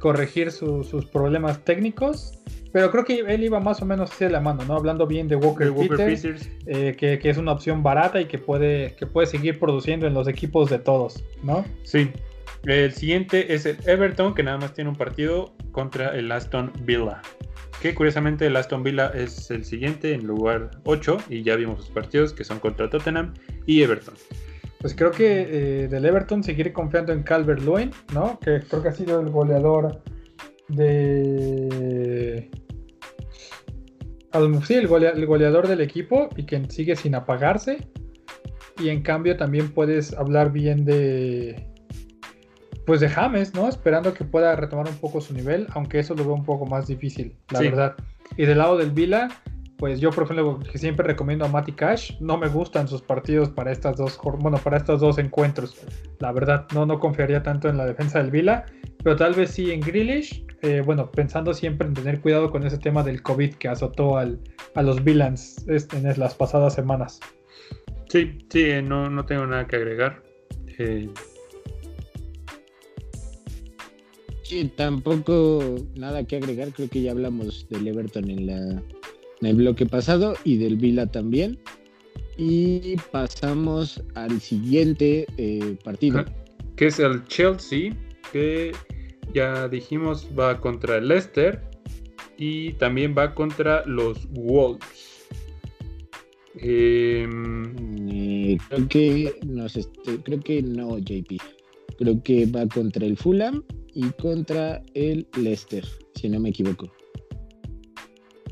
corregir sus problemas técnicos. Pero creo que él iba más o menos hacia la mano, ¿no? Hablando bien de Walker, Peters, eh, que, es una opción barata y que puede, que puede seguir produciendo en los equipos de todos, ¿no? Sí. El siguiente es el Everton, que nada más tiene un partido contra el Aston Villa que curiosamente el Aston Villa es el siguiente en lugar 8 y ya vimos sus partidos que son contra Tottenham y Everton. Pues creo que eh, del Everton seguir confiando en Calvert Lewin, ¿no? Que creo que ha sido el goleador de. Sí, el, goleador del equipo y que sigue sin apagarse. Y en cambio también puedes hablar bien de, pues de James, ¿no? Esperando que pueda retomar un poco su nivel, aunque eso lo veo un poco más difícil, la verdad. Y del lado del Vila, pues yo por ejemplo que siempre recomiendo a Matty Cash, no me gustan sus partidos para estas dos, bueno, para estos dos encuentros. La verdad, no, no confiaría tanto en la defensa del Vila, pero tal vez sí en Grealish, eh, bueno, pensando siempre en tener cuidado con ese tema del COVID que azotó al, a los Villans en las pasadas semanas. Sí, sí, no, no tengo nada que agregar. Eh, Sí, tampoco nada que agregar. Creo que ya hablamos del Everton en, la, en el bloque pasado y del Vila también. Y pasamos al siguiente eh, partido. Que es el Chelsea, que ya dijimos va contra el Leicester y también va contra los Wolves. Em, eh, creo que no creo que no, JP. Creo que va contra el Fulham y contra el Leicester, si no me equivoco.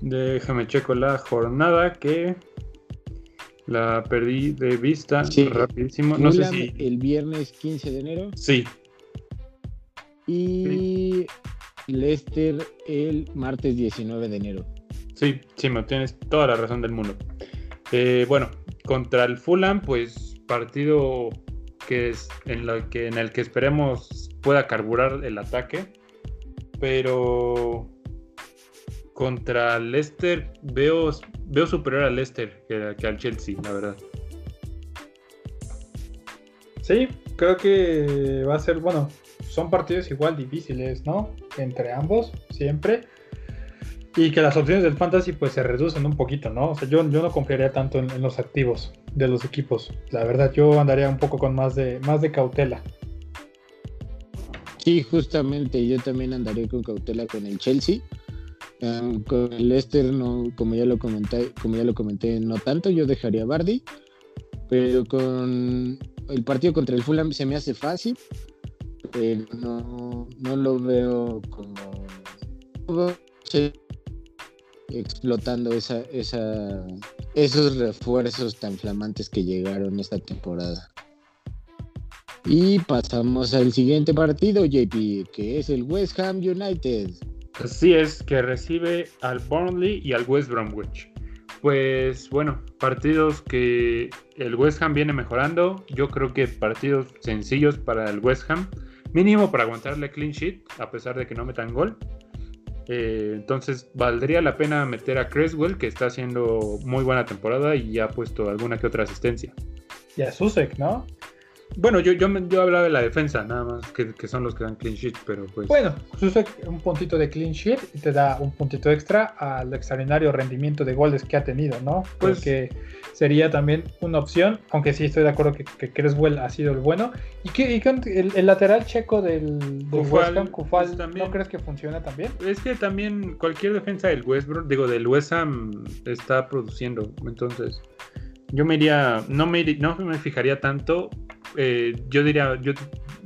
Déjame checo la jornada que la perdí de vista rapidísimo. No sé si el viernes 15 de enero. Sí. Y Leicester el martes 19 de enero. Sí, sí, me tienes toda la razón del mundo. Eh, bueno, contra el Fulham, pues partido que es en, lo que, en el que esperemos pueda carburar el ataque. Pero contra Leicester veo, veo superior al Leicester que, al Chelsea, la verdad. Sí, creo que va a ser, bueno, son partidos igual difíciles, ¿no? Entre ambos, siempre. Y que las opciones del fantasy pues se reducen un poquito, ¿no? O sea, yo, yo no confiaría tanto en, los activos de los equipos. La verdad, yo andaría un poco con más de, más de cautela. Sí, justamente, yo también andaría con cautela con el Chelsea. con el Leicester, no, como ya lo comenté, como ya lo comenté, no tanto, yo dejaría a Bardi. Pero con el partido contra el Fulham se me hace fácil. Pero no, no lo veo como explotando esa, esos refuerzos tan flamantes que llegaron esta temporada. Y pasamos al siguiente partido, JP, que es el West Ham United. Así es, que recibe al Burnley y al West Bromwich. Pues bueno, partidos que el West Ham viene mejorando. Yo creo que partidos sencillos para el West Ham. Mínimo para aguantarle clean sheet, a pesar de que no metan gol. Eh, entonces valdría la pena meter a Creswell, que está haciendo muy buena temporada y ya ha puesto alguna que otra asistencia. Y a Susek, ¿no? Bueno, yo, yo, yo hablaba de la defensa, nada más, que, que, son los que dan clean sheet, pero pues. Bueno, Susek un puntito de clean sheet y te da un puntito extra al extraordinario rendimiento de goles que ha tenido, ¿no? Pues que sería también una opción, aunque sí estoy de acuerdo que, que Creswell ha sido el bueno. ¿Y, que, el, lateral checo del, del West Ham, Kufal, pues ¿no crees que funciona también? Es que también cualquier defensa del West digo, del West Ham está produciendo, entonces. Yo me iría, no me, no me fijaría tanto eh, yo diría, yo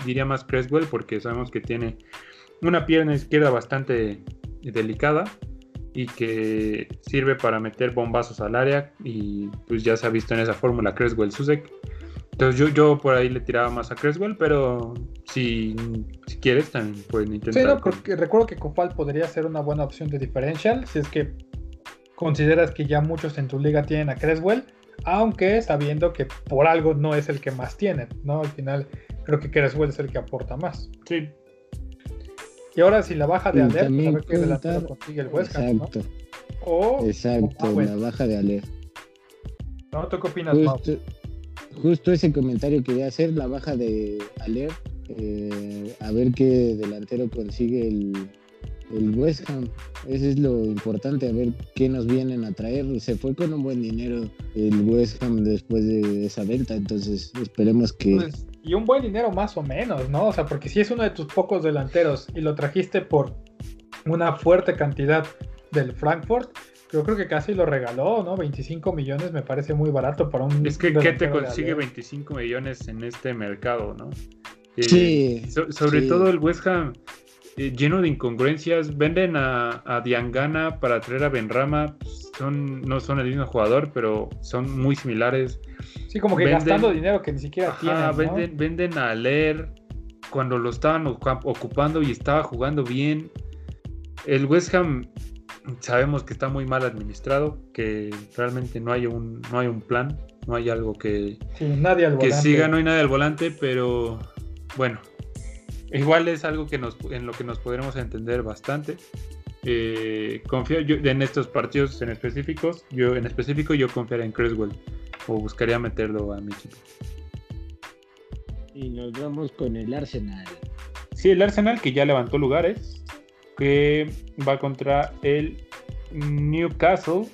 diría más Creswell porque sabemos que tiene una pierna izquierda bastante delicada y que sirve para meter bombazos al área y pues ya se ha visto en esa fórmula Creswell Susek. Entonces yo, yo por ahí le tiraba más a Creswell, pero si, si quieres también pueden intentar. Sí, no, porque recuerdo que Copal podría ser una buena opción de diferencial si es que consideras que ya muchos en tu liga tienen a Creswell aunque sabiendo que por algo no es el que más tiene, ¿no? Al final creo que Creswell es el que aporta más. Sí. Y ahora si la baja de Aler, pues a ver qué delantero consigue el West Ham, Exacto. ¿no? O, Exacto, la baja de Aler. ¿No? ¿Tú qué opinas, justo, justo ese comentario quería hacer, la baja de Aler, eh, a ver qué delantero consigue el, el West Ham. Eso es lo importante, a ver qué nos vienen a traer. Se fue con un buen dinero el West Ham después de esa venta, entonces esperemos que... Pues, y un buen dinero más o menos, ¿no? O sea, porque si es uno de tus pocos delanteros y lo trajiste por una fuerte cantidad del Frankfurt, yo creo que casi lo regaló, ¿no? 25 millones me parece muy barato para un... Es que ¿qué te consigue 25 millones en este mercado, no? Eh, sí. sobre todo el West Ham eh, lleno de incongruencias. Venden a, Diangana para traer a Benrama. Son, no son el mismo jugador, pero son muy similares. Sí, como que gastando dinero que ni siquiera tienen. Venden, venden a Leer cuando lo estaban ocupando y estaba jugando bien. El West Ham sabemos que está muy mal administrado, que realmente no hay un, no hay un plan, no hay algo que, nadie que siga, no hay nadie al volante, pero bueno, igual es algo que nos, en lo que nos podremos entender bastante. Eh, confío yo, en estos partidos en específicos, yo en específico yo confiaría en Creswell o buscaría meterlo a mi equipo. Y nos vamos con el Arsenal. Sí, el Arsenal que ya levantó lugares, que va contra el Newcastle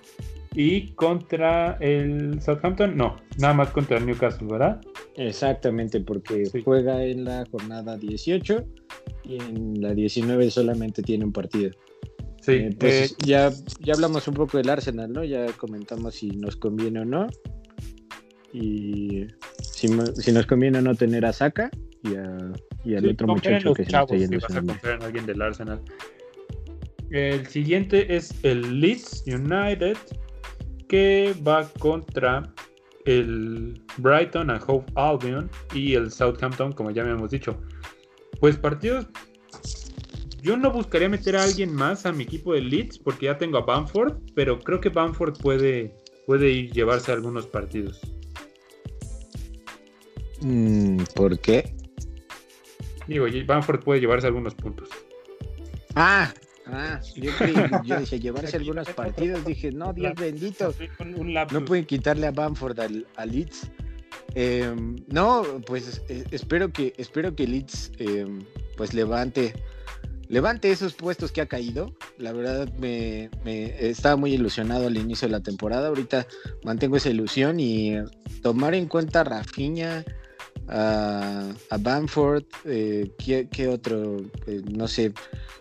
y contra el Southampton, no, nada más contra el Newcastle, ¿verdad? Exactamente, porque juega en la jornada 18 y en la 19 solamente tiene un partido. Sí, eh, pues eh, ya, ya hablamos un poco del Arsenal, ¿no? Ya comentamos si nos conviene o no. Y si, nos conviene o no tener a Saka y, al otro muchacho que se está yendo. Si vas a confiar en alguien del Arsenal. El siguiente es el Leeds United que va contra el Brighton and Hove Albion y el Southampton, como ya me hemos dicho. Pues partidos. Yo no buscaría meter a alguien más a mi equipo de Leeds porque ya tengo a Bamford, pero creo que Bamford puede, puede ir llevarse algunos partidos. Mm, ¿Por qué? Digo, Bamford puede llevarse algunos puntos. Ah, Ah, yo, yo dije, llevarse algunos partidos, dije, no, Dios bendito, no pueden quitarle a Bamford al, a Leeds. Em, no, pues eh, espero que espero que Leeds em, pues levante levante esos puestos que ha caído. La verdad me, me, estaba muy ilusionado al inicio de la temporada. Ahorita mantengo esa ilusión y tomar en cuenta a Rafinha, a, a Bamford, eh, ¿qué, otro? Eh, no sé,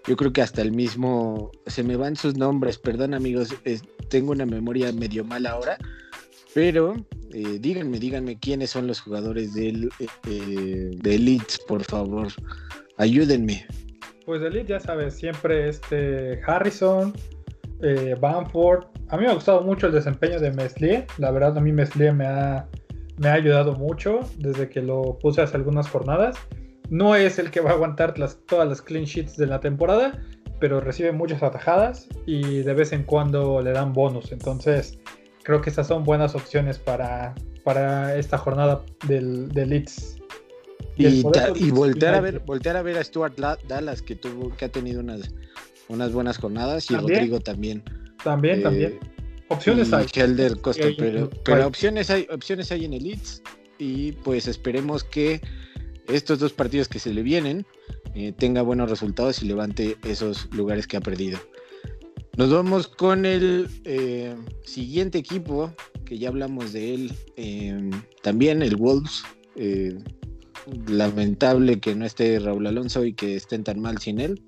yo creo que hasta el mismo, se me van sus nombres, perdón amigos, tengo una memoria medio mala ahora, pero eh, díganme, díganme quiénes son los jugadores del, de Elite, por favor, ayúdenme. Pues de Elite ya sabes, siempre este Harrison, Bamford, a mí me ha gustado mucho el desempeño de Meslier, la verdad a mí Meslier me ha me ha ayudado mucho desde que lo puse hace algunas jornadas. No es el que va a aguantar todas las clean sheets de la temporada, pero recibe muchas atajadas y de vez en cuando le dan bonus. Entonces, creo que estas son buenas opciones para, para esta jornada del, Leeds. Y, voltear, a ver, voltear a ver a Stuart Dallas, que, tuvo, que ha tenido unas, unas buenas jornadas, y Rodrigo también. También, también. Opciones hay. Costa, pero, pero opciones hay, opciones hay en el Leeds y pues esperemos que estos dos partidos que se le vienen eh, tenga buenos resultados y levante esos lugares que ha perdido. Nos vamos con el eh, siguiente equipo, que ya hablamos de él, eh, también el Wolves. lamentable que no esté Raúl Alonso y que estén tan mal sin él.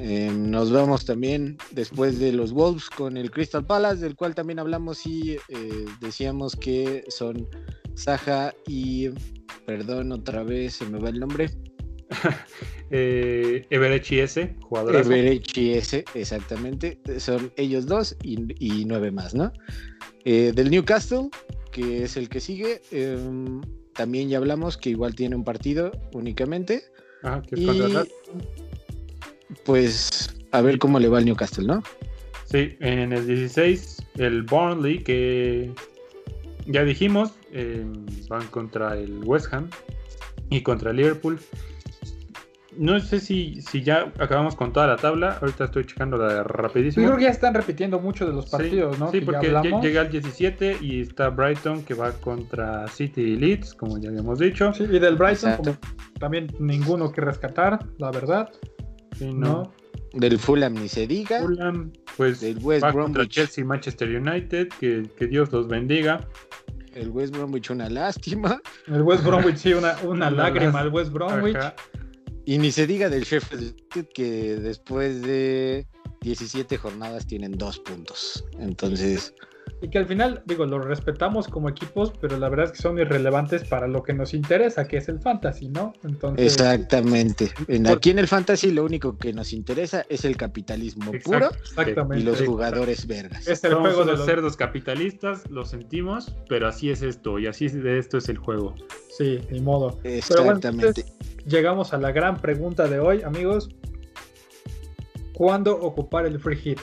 Eh, nos vamos también después de los Wolves con el Crystal Palace, del cual también hablamos y eh, decíamos que son Saja y, perdón, otra vez se me va el nombre. eh, Everechi S, jugador. Everechi S, exactamente. Son ellos dos y, nueve más, ¿no? Eh, del Newcastle, que es el que sigue. Em, también ya hablamos que igual tiene un partido únicamente. Ah, que es pues a ver cómo le va al Newcastle, ¿no? Sí, en el 16, el Burnley, que ya dijimos, em, van contra el West Ham y contra el Liverpool. no sé si, si ya acabamos con toda la tabla. Ahorita estoy checando la rapidísimo. Yo creo que ya están repitiendo mucho de los partidos, ¿no? Sí, porque llega al 17 y está Brighton que va contra City y Leeds, como ya habíamos dicho. Sí, y del Brighton también ninguno que rescatar, la verdad. Sí, no. Del Fulham ni se diga. Fulham, pues del West va contra Chelsea y Manchester United, que, que Dios los bendiga. El West Bromwich una lástima. El West Bromwich sí, una, una lágrima el West Bromwich. Y ni se diga del Sheffield que después de 17 jornadas tienen dos puntos. Entonces. Y que al final, digo, los respetamos como equipos, pero la verdad es que son irrelevantes para lo que nos interesa, que es el fantasy, ¿no? Entonces. Exactamente. aquí en el fantasy lo único que nos interesa es el capitalismo puro y los jugadores vergas. Es el juego de los cerdos capitalistas, lo sentimos, pero así es esto, y así de esto es el juego. Sí, ni modo. Exactamente llegamos a la gran pregunta de hoy, amigos. ¿Cuándo ocupar el free hit?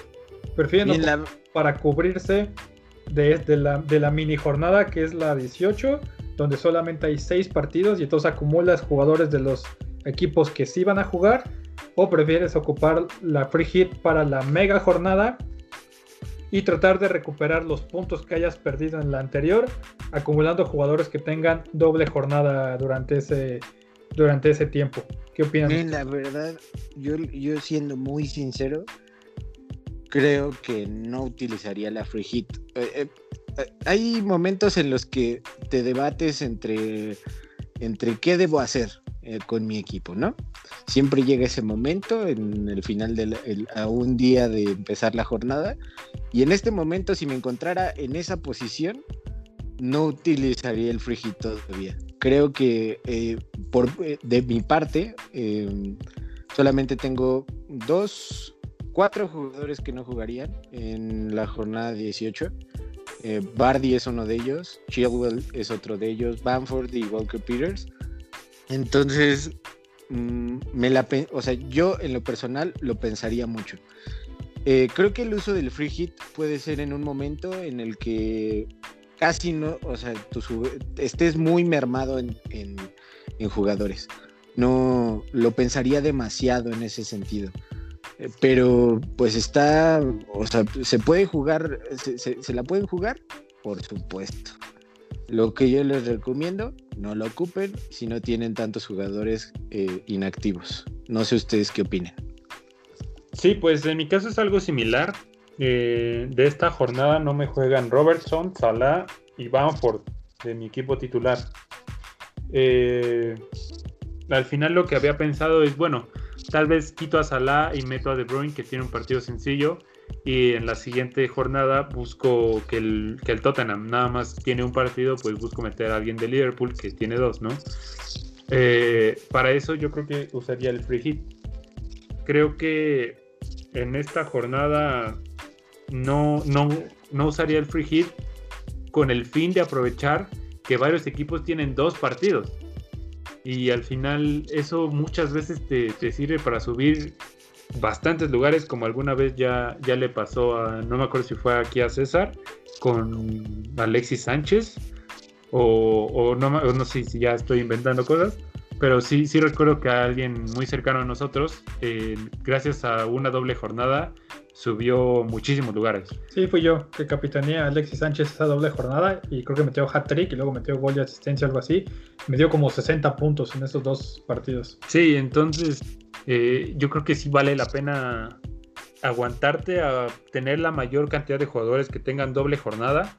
¿Prefieren para cubrirse de, la, de la mini jornada que es la 18, donde solamente hay 6 partidos y entonces acumulas jugadores de los equipos que sí van a jugar? ¿O prefieres ocupar la free hit para la mega jornada y tratar de recuperar los puntos que hayas perdido en la anterior, acumulando jugadores que tengan doble jornada durante ese, durante ese tiempo. ¿Qué opinas? la verdad, yo, yo siendo muy sincero, creo que no utilizaría la free hit. Eh, eh, eh, hay momentos en los que te debates entre, entre qué debo hacer con mi equipo, ¿no? Siempre llega ese momento en el final de a un día de empezar la jornada y en este momento si me encontrara en esa posición no utilizaría el free hit todavía creo que eh, por, eh, de mi parte solamente tengo dos, cuatro jugadores que no jugarían en la jornada 18. Eh, Bardi es uno de ellos, Chilwell es otro de ellos, Bamford y Walker Peters. Entonces, mm, me la, o sea, yo en lo personal lo pensaría mucho. creo que el uso del free hit puede ser en un momento en el que casi no, o sea, estés muy mermado en, jugadores. No lo pensaría demasiado en ese sentido. Pero pues está, o sea, se puede jugar, se, la pueden jugar, por supuesto. Lo que yo les recomiendo, no lo ocupen si no tienen tantos jugadores eh, inactivos. No sé ustedes qué opinan. Sí, pues en mi caso es algo similar. Eh, de esta jornada no me juegan Robertson, Salah y Bamford de mi equipo titular. Eh, al final lo que había pensado es, bueno, tal vez quito a Salah y meto a De Bruyne que tiene un partido sencillo y en la siguiente jornada busco que el, que el Tottenham nada más tiene un partido, pues busco meter a alguien de Liverpool que tiene dos, ¿no? Eh, para eso yo creo que usaría el free hit. Creo que en esta jornada no, no, no usaría el free hit con el fin de aprovechar que varios equipos tienen dos partidos. Y al final eso muchas veces te, sirve para subir bastantes lugares, como alguna vez ya, ya le pasó a, no me acuerdo si fue aquí a César, con Alexis Sánchez, o, no, no sé si ya estoy inventando cosas, pero sí, sí recuerdo que alguien muy cercano a nosotros, eh, gracias a una doble jornada, subió muchísimos lugares. Sí, fui yo, que capitaneé a Alexis Sánchez esa doble jornada y creo que metió hat-trick y luego metió gol de asistencia, algo así. Me dio como 60 puntos en esos dos partidos. Sí, entonces eh, yo creo que sí vale la pena aguantarte a tener la mayor cantidad de jugadores que tengan doble jornada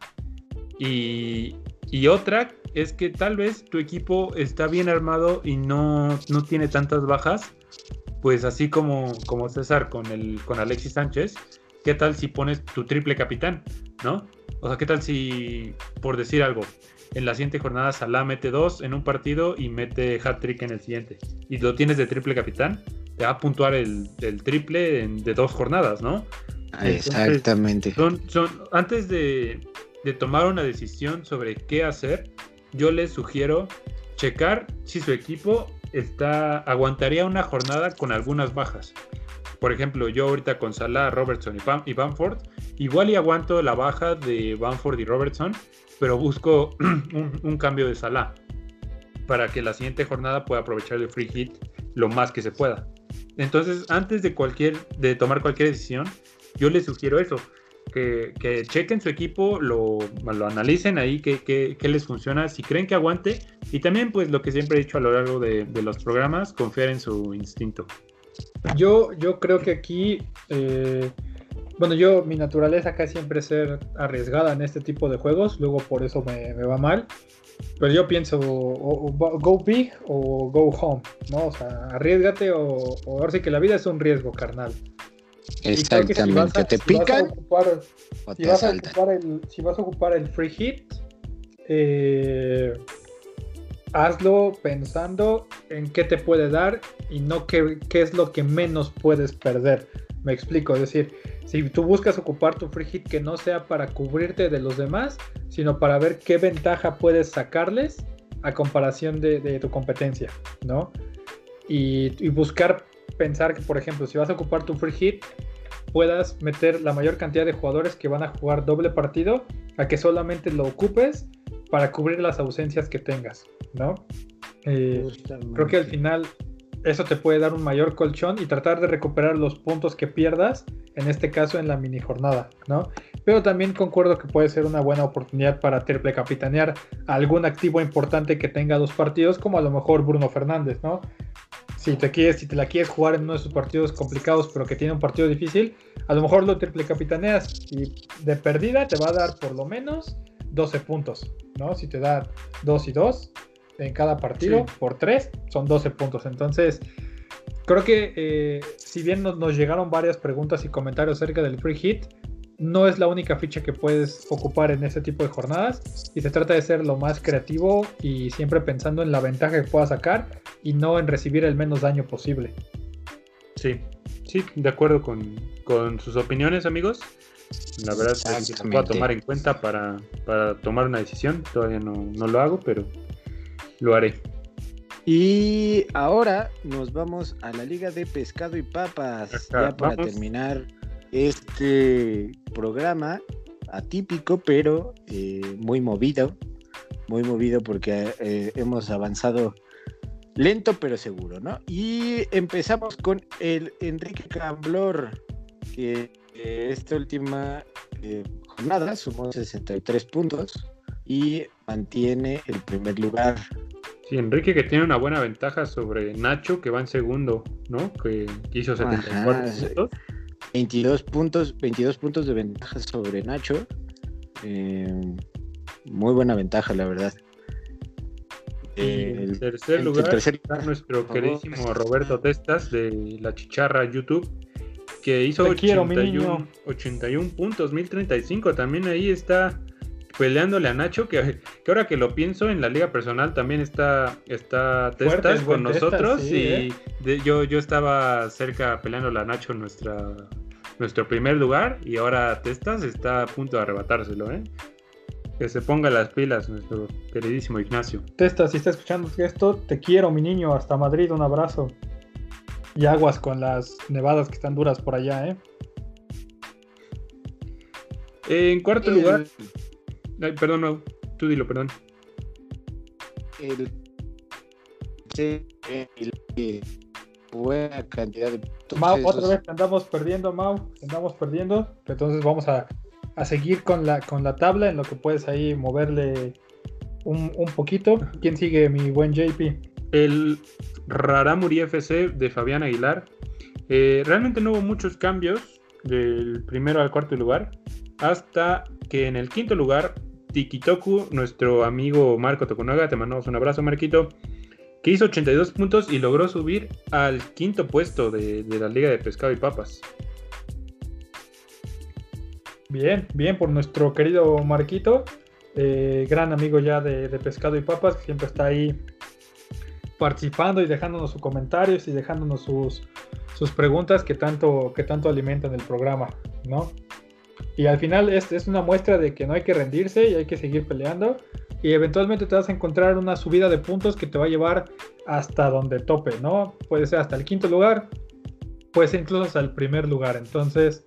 y, y otra es que tal vez tu equipo está bien armado y no, no tiene tantas bajas, pues así como, como César con, el, con Alexis Sánchez, ¿qué tal si pones tu triple capitán? ¿No? O sea, ¿qué tal si, por decir algo, en la siguiente jornada Salah mete dos en un partido y mete hat-trick en el siguiente? Y lo tienes de triple capitán, te va a puntuar el, triple de dos jornadas, ¿no? Exactamente. son, son, antes de, de tomar una decisión sobre qué hacer, yo les sugiero checar si su equipo está aguantaría una jornada con algunas bajas. Por ejemplo, yo ahorita con Salah, Robertson y, Bamford, igual y aguanto la baja de Bamford y Robertson, pero busco un, cambio de Salah para que la siguiente jornada pueda aprovechar el free hit lo más que se pueda. Entonces, antes de cualquier, de tomar cualquier decisión, yo les sugiero eso, que, chequen su equipo, lo, lo analicen ahí, qué les funciona, si creen que aguante, y también pues lo que siempre he dicho a lo largo de, los programas, confiar en su instinto. Yo, yo creo que aquí, eh, bueno, yo, mi naturaleza acá siempre es ser arriesgada en este tipo de juegos, luego por eso me, me va mal. Pero yo pienso, o, go big o go home, ¿no? O sea, arriesgate o, o ahora sí que la vida es un riesgo, carnal. Exactamente, te pican o te si vas, a ocupar el, si vas a ocupar el free hit, eh, hazlo pensando en qué te puede dar y no qué, qué, es lo que menos puedes perder. Me explico, es decir, si tú buscas ocupar tu free hit que no sea para cubrirte de los demás, sino para ver qué ventaja puedes sacarles a comparación de, tu competencia, ¿no? Y, y, buscar pensar que, por ejemplo, si vas a ocupar tu free hit, puedas meter la mayor cantidad de jugadores que van a jugar doble partido a que solamente lo ocupes para cubrir las ausencias que tengas, ¿no? Eh, creo que al final eso te puede dar un mayor colchón y tratar de recuperar los puntos que pierdas, en este caso en la mini jornada, ¿no? Pero también concuerdo que puede ser una buena oportunidad para triple capitanear algún activo importante que tenga dos partidos, como a lo mejor Bruno Fernández, ¿no? Si te, quieres, si te la quieres jugar en uno de sus partidos complicados, pero que tiene un partido difícil, a lo mejor lo triple capitaneas y de perdida te va a dar por lo menos 12 puntos, ¿no? Si te da 2 y 2, en cada partido por 3 son 12 puntos. Entonces, creo que eh, si bien nos, nos, llegaron varias preguntas y comentarios acerca del free hit, no es la única ficha que puedes ocupar en ese tipo de jornadas y se trata de ser lo más creativo y siempre pensando en la ventaja que puedas sacar y no en recibir el menos daño posible. Sí, sí, de acuerdo con, con sus opiniones amigos. La verdad es que se puedo tomar en cuenta para, para, tomar una decisión. Todavía no, no lo hago, pero lo haré. Y ahora nos vamos a la Liga de Pescado y Papas. ya para terminar este programa atípico, pero eh, muy movido. Muy movido porque eh, hemos avanzado lento pero seguro, ¿no? Y empezamos con el Enrique Camblor, que esta última eh, jornada sumó 63 puntos y mantiene el primer lugar Sí, Enrique que tiene una buena ventaja sobre Nacho, que va en segundo, ¿no? Que hizo 74 puntos. 22 puntos, 22 puntos de ventaja sobre Nacho. Eh, muy buena ventaja, la verdad. en el tercer lugar está nuestro queridísimo Roberto Testas de La Chicharra YouTube, que hizo 81, 81 puntos, 1035. También ahí está peleándole a Nacho, que, ahora que lo pienso, en la liga personal también está, está Testas con nosotros y ¿eh? yo, yo estaba cerca peleándole a Nacho en nuestra, nuestro primer lugar y ahora Testas está a punto de arrebatárselo, ¿eh? Que se ponga las pilas nuestro queridísimo Ignacio. Testas, si está escuchando esto, te quiero mi niño, hasta Madrid, un abrazo. Y aguas con las nevadas que están duras por allá, ¿eh? En cuarto lugar, Ay, perdón, no. Tú dilo, perdón. El, el, buena cantidad de. Mau, otra vez andamos perdiendo, Mau. Andamos perdiendo. Entonces vamos a, a, seguir con la, con la tabla en lo que puedes ahí moverle un, un poquito. ¿Quién sigue, mi buen JP? El Raramuri FC de Fabián Aguilar. Eh, realmente no hubo muchos cambios del primero al cuarto lugar. Hasta que en el quinto lugar Tikitoku, nuestro amigo Marco Tokunaga, te mandamos un abrazo, Marquito, que hizo 82 puntos y logró subir al quinto puesto de, la Liga de Pescado y Papas. Bien, bien por nuestro querido Marquito, eh, gran amigo ya de, Pescado y Papas, que siempre está ahí participando y dejándonos sus comentarios y dejándonos sus, sus preguntas que tanto, que tanto alimentan el programa, ¿no? Y al final es, es una muestra de que no hay que rendirse y hay que seguir peleando. Y eventualmente te vas a encontrar una subida de puntos que te va a llevar hasta donde tope, ¿no? Puede ser hasta el quinto lugar, puede ser incluso hasta el primer lugar. Entonces,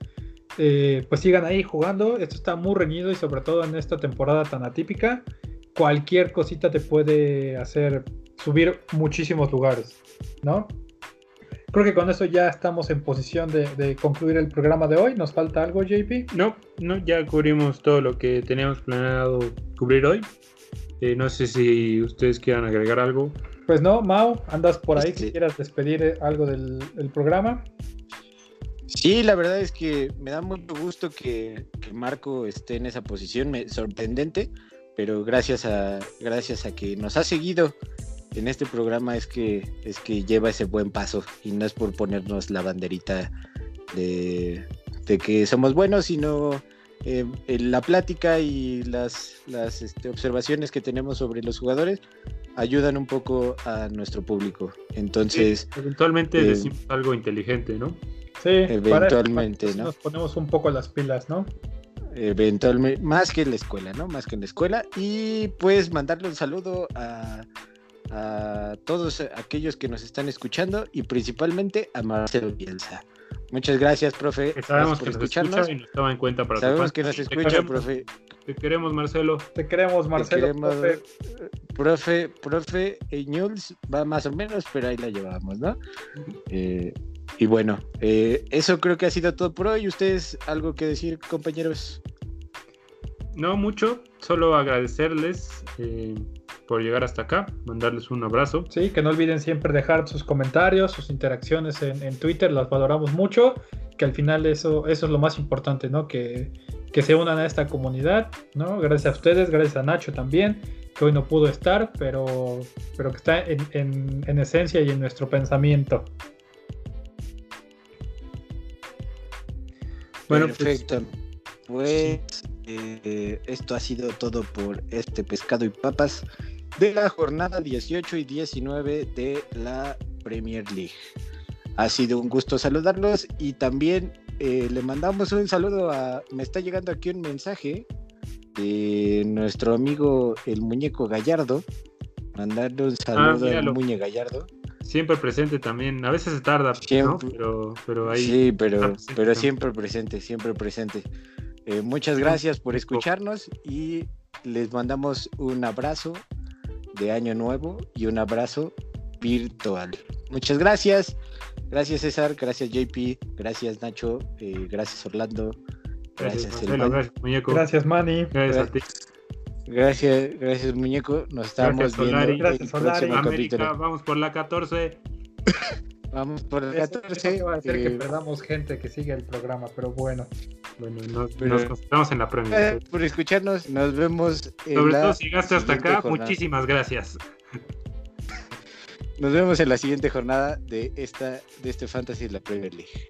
eh, pues sigan ahí jugando. Esto está muy reñido y sobre todo en esta temporada tan atípica, cualquier cosita te puede hacer subir muchísimos lugares, ¿no? Creo que con eso ya estamos en posición de, concluir el programa de hoy. ¿Nos falta algo, JP? No, no, ya cubrimos todo lo que teníamos planeado cubrir hoy. Eh, no sé si ustedes quieran agregar algo. Pues no, Mau, andas por ahí que quieras despedir eh, algo del, programa. Sí, la verdad es que me da mucho gusto que, Marco esté en esa posición, me, sorprendente, pero gracias a, gracias a que nos ha seguido en este programa es que, es que lleva ese buen paso y no es por ponernos la banderita de, que somos buenos, sino eh, la plática y las, las este, observaciones que tenemos sobre los jugadores ayudan un poco a nuestro público. Entonces... eventualmente eh, decimos algo inteligente, ¿no? Sí, eventualmente, ¿no? Nos ponemos un poco las pilas, ¿no? Eventualmente, más que en la escuela, ¿no? Más que en la escuela. Y pues mandarle un saludo a a todos aquellos que nos están escuchando y principalmente a Marcelo Bielsa. Muchas gracias, profe. sabemos que escucharnos. Nos escucha y nos toma en cuenta para Sabemos que nos escucha, profe. Te queremos, Marcelo. Te queremos, Marcelo. profe. profe, profe va más o menos, pero ahí la llevamos, ¿no? Eh, y bueno, eh, eso creo que ha sido todo por hoy. ¿Ustedes algo que decir, compañeros? No mucho, solo agradecerles. Eh, por llegar hasta acá, mandarles un abrazo. Sí, que no olviden siempre dejar sus comentarios, sus interacciones en, Twitter, las valoramos mucho, que al final eso, eso es lo más importante, ¿no? Que, que se unan a esta comunidad, ¿no? Gracias a ustedes, gracias a Nacho también, que hoy no pudo estar, pero, pero que está en, en, esencia y en nuestro pensamiento. Bueno, pues, perfecto. Pues, eh, esto ha sido todo por este pescado y papas de la jornada 18 y 19 de la Premier League. Ha sido un gusto saludarlos y también eh, le mandamos un saludo a... Me está llegando aquí un mensaje de nuestro amigo el muñeco Gallardo. Mandarle un saludo ah, al muñeco Gallardo. Siempre presente también. A veces se tarda, pero, pero ahí. Sí, pero, pero siempre presente, siempre presente. Eh, muchas gracias por escucharnos y les mandamos un abrazo de Año Nuevo y un abrazo virtual. Muchas gracias. Gracias César, gracias JP, gracias Nacho, eh, gracias Orlando. Gracias, gracias, muñeco. Gracias Manny. Gracias a ti. Gracias, gracias muñeco. Nos estamos viendo. Gracias Solari. América, vamos por la 14. Vamos por la 14. va a hacer que eh, perdamos gente que sigue el programa, pero bueno. Bueno, nos, nos concentramos en la premia. Eh, por escucharnos, nos vemos. En Sobre todo si llegaste hasta acá, muchísimas gracias. Nos vemos en la siguiente jornada de esta de este Fantasy de la Premier League.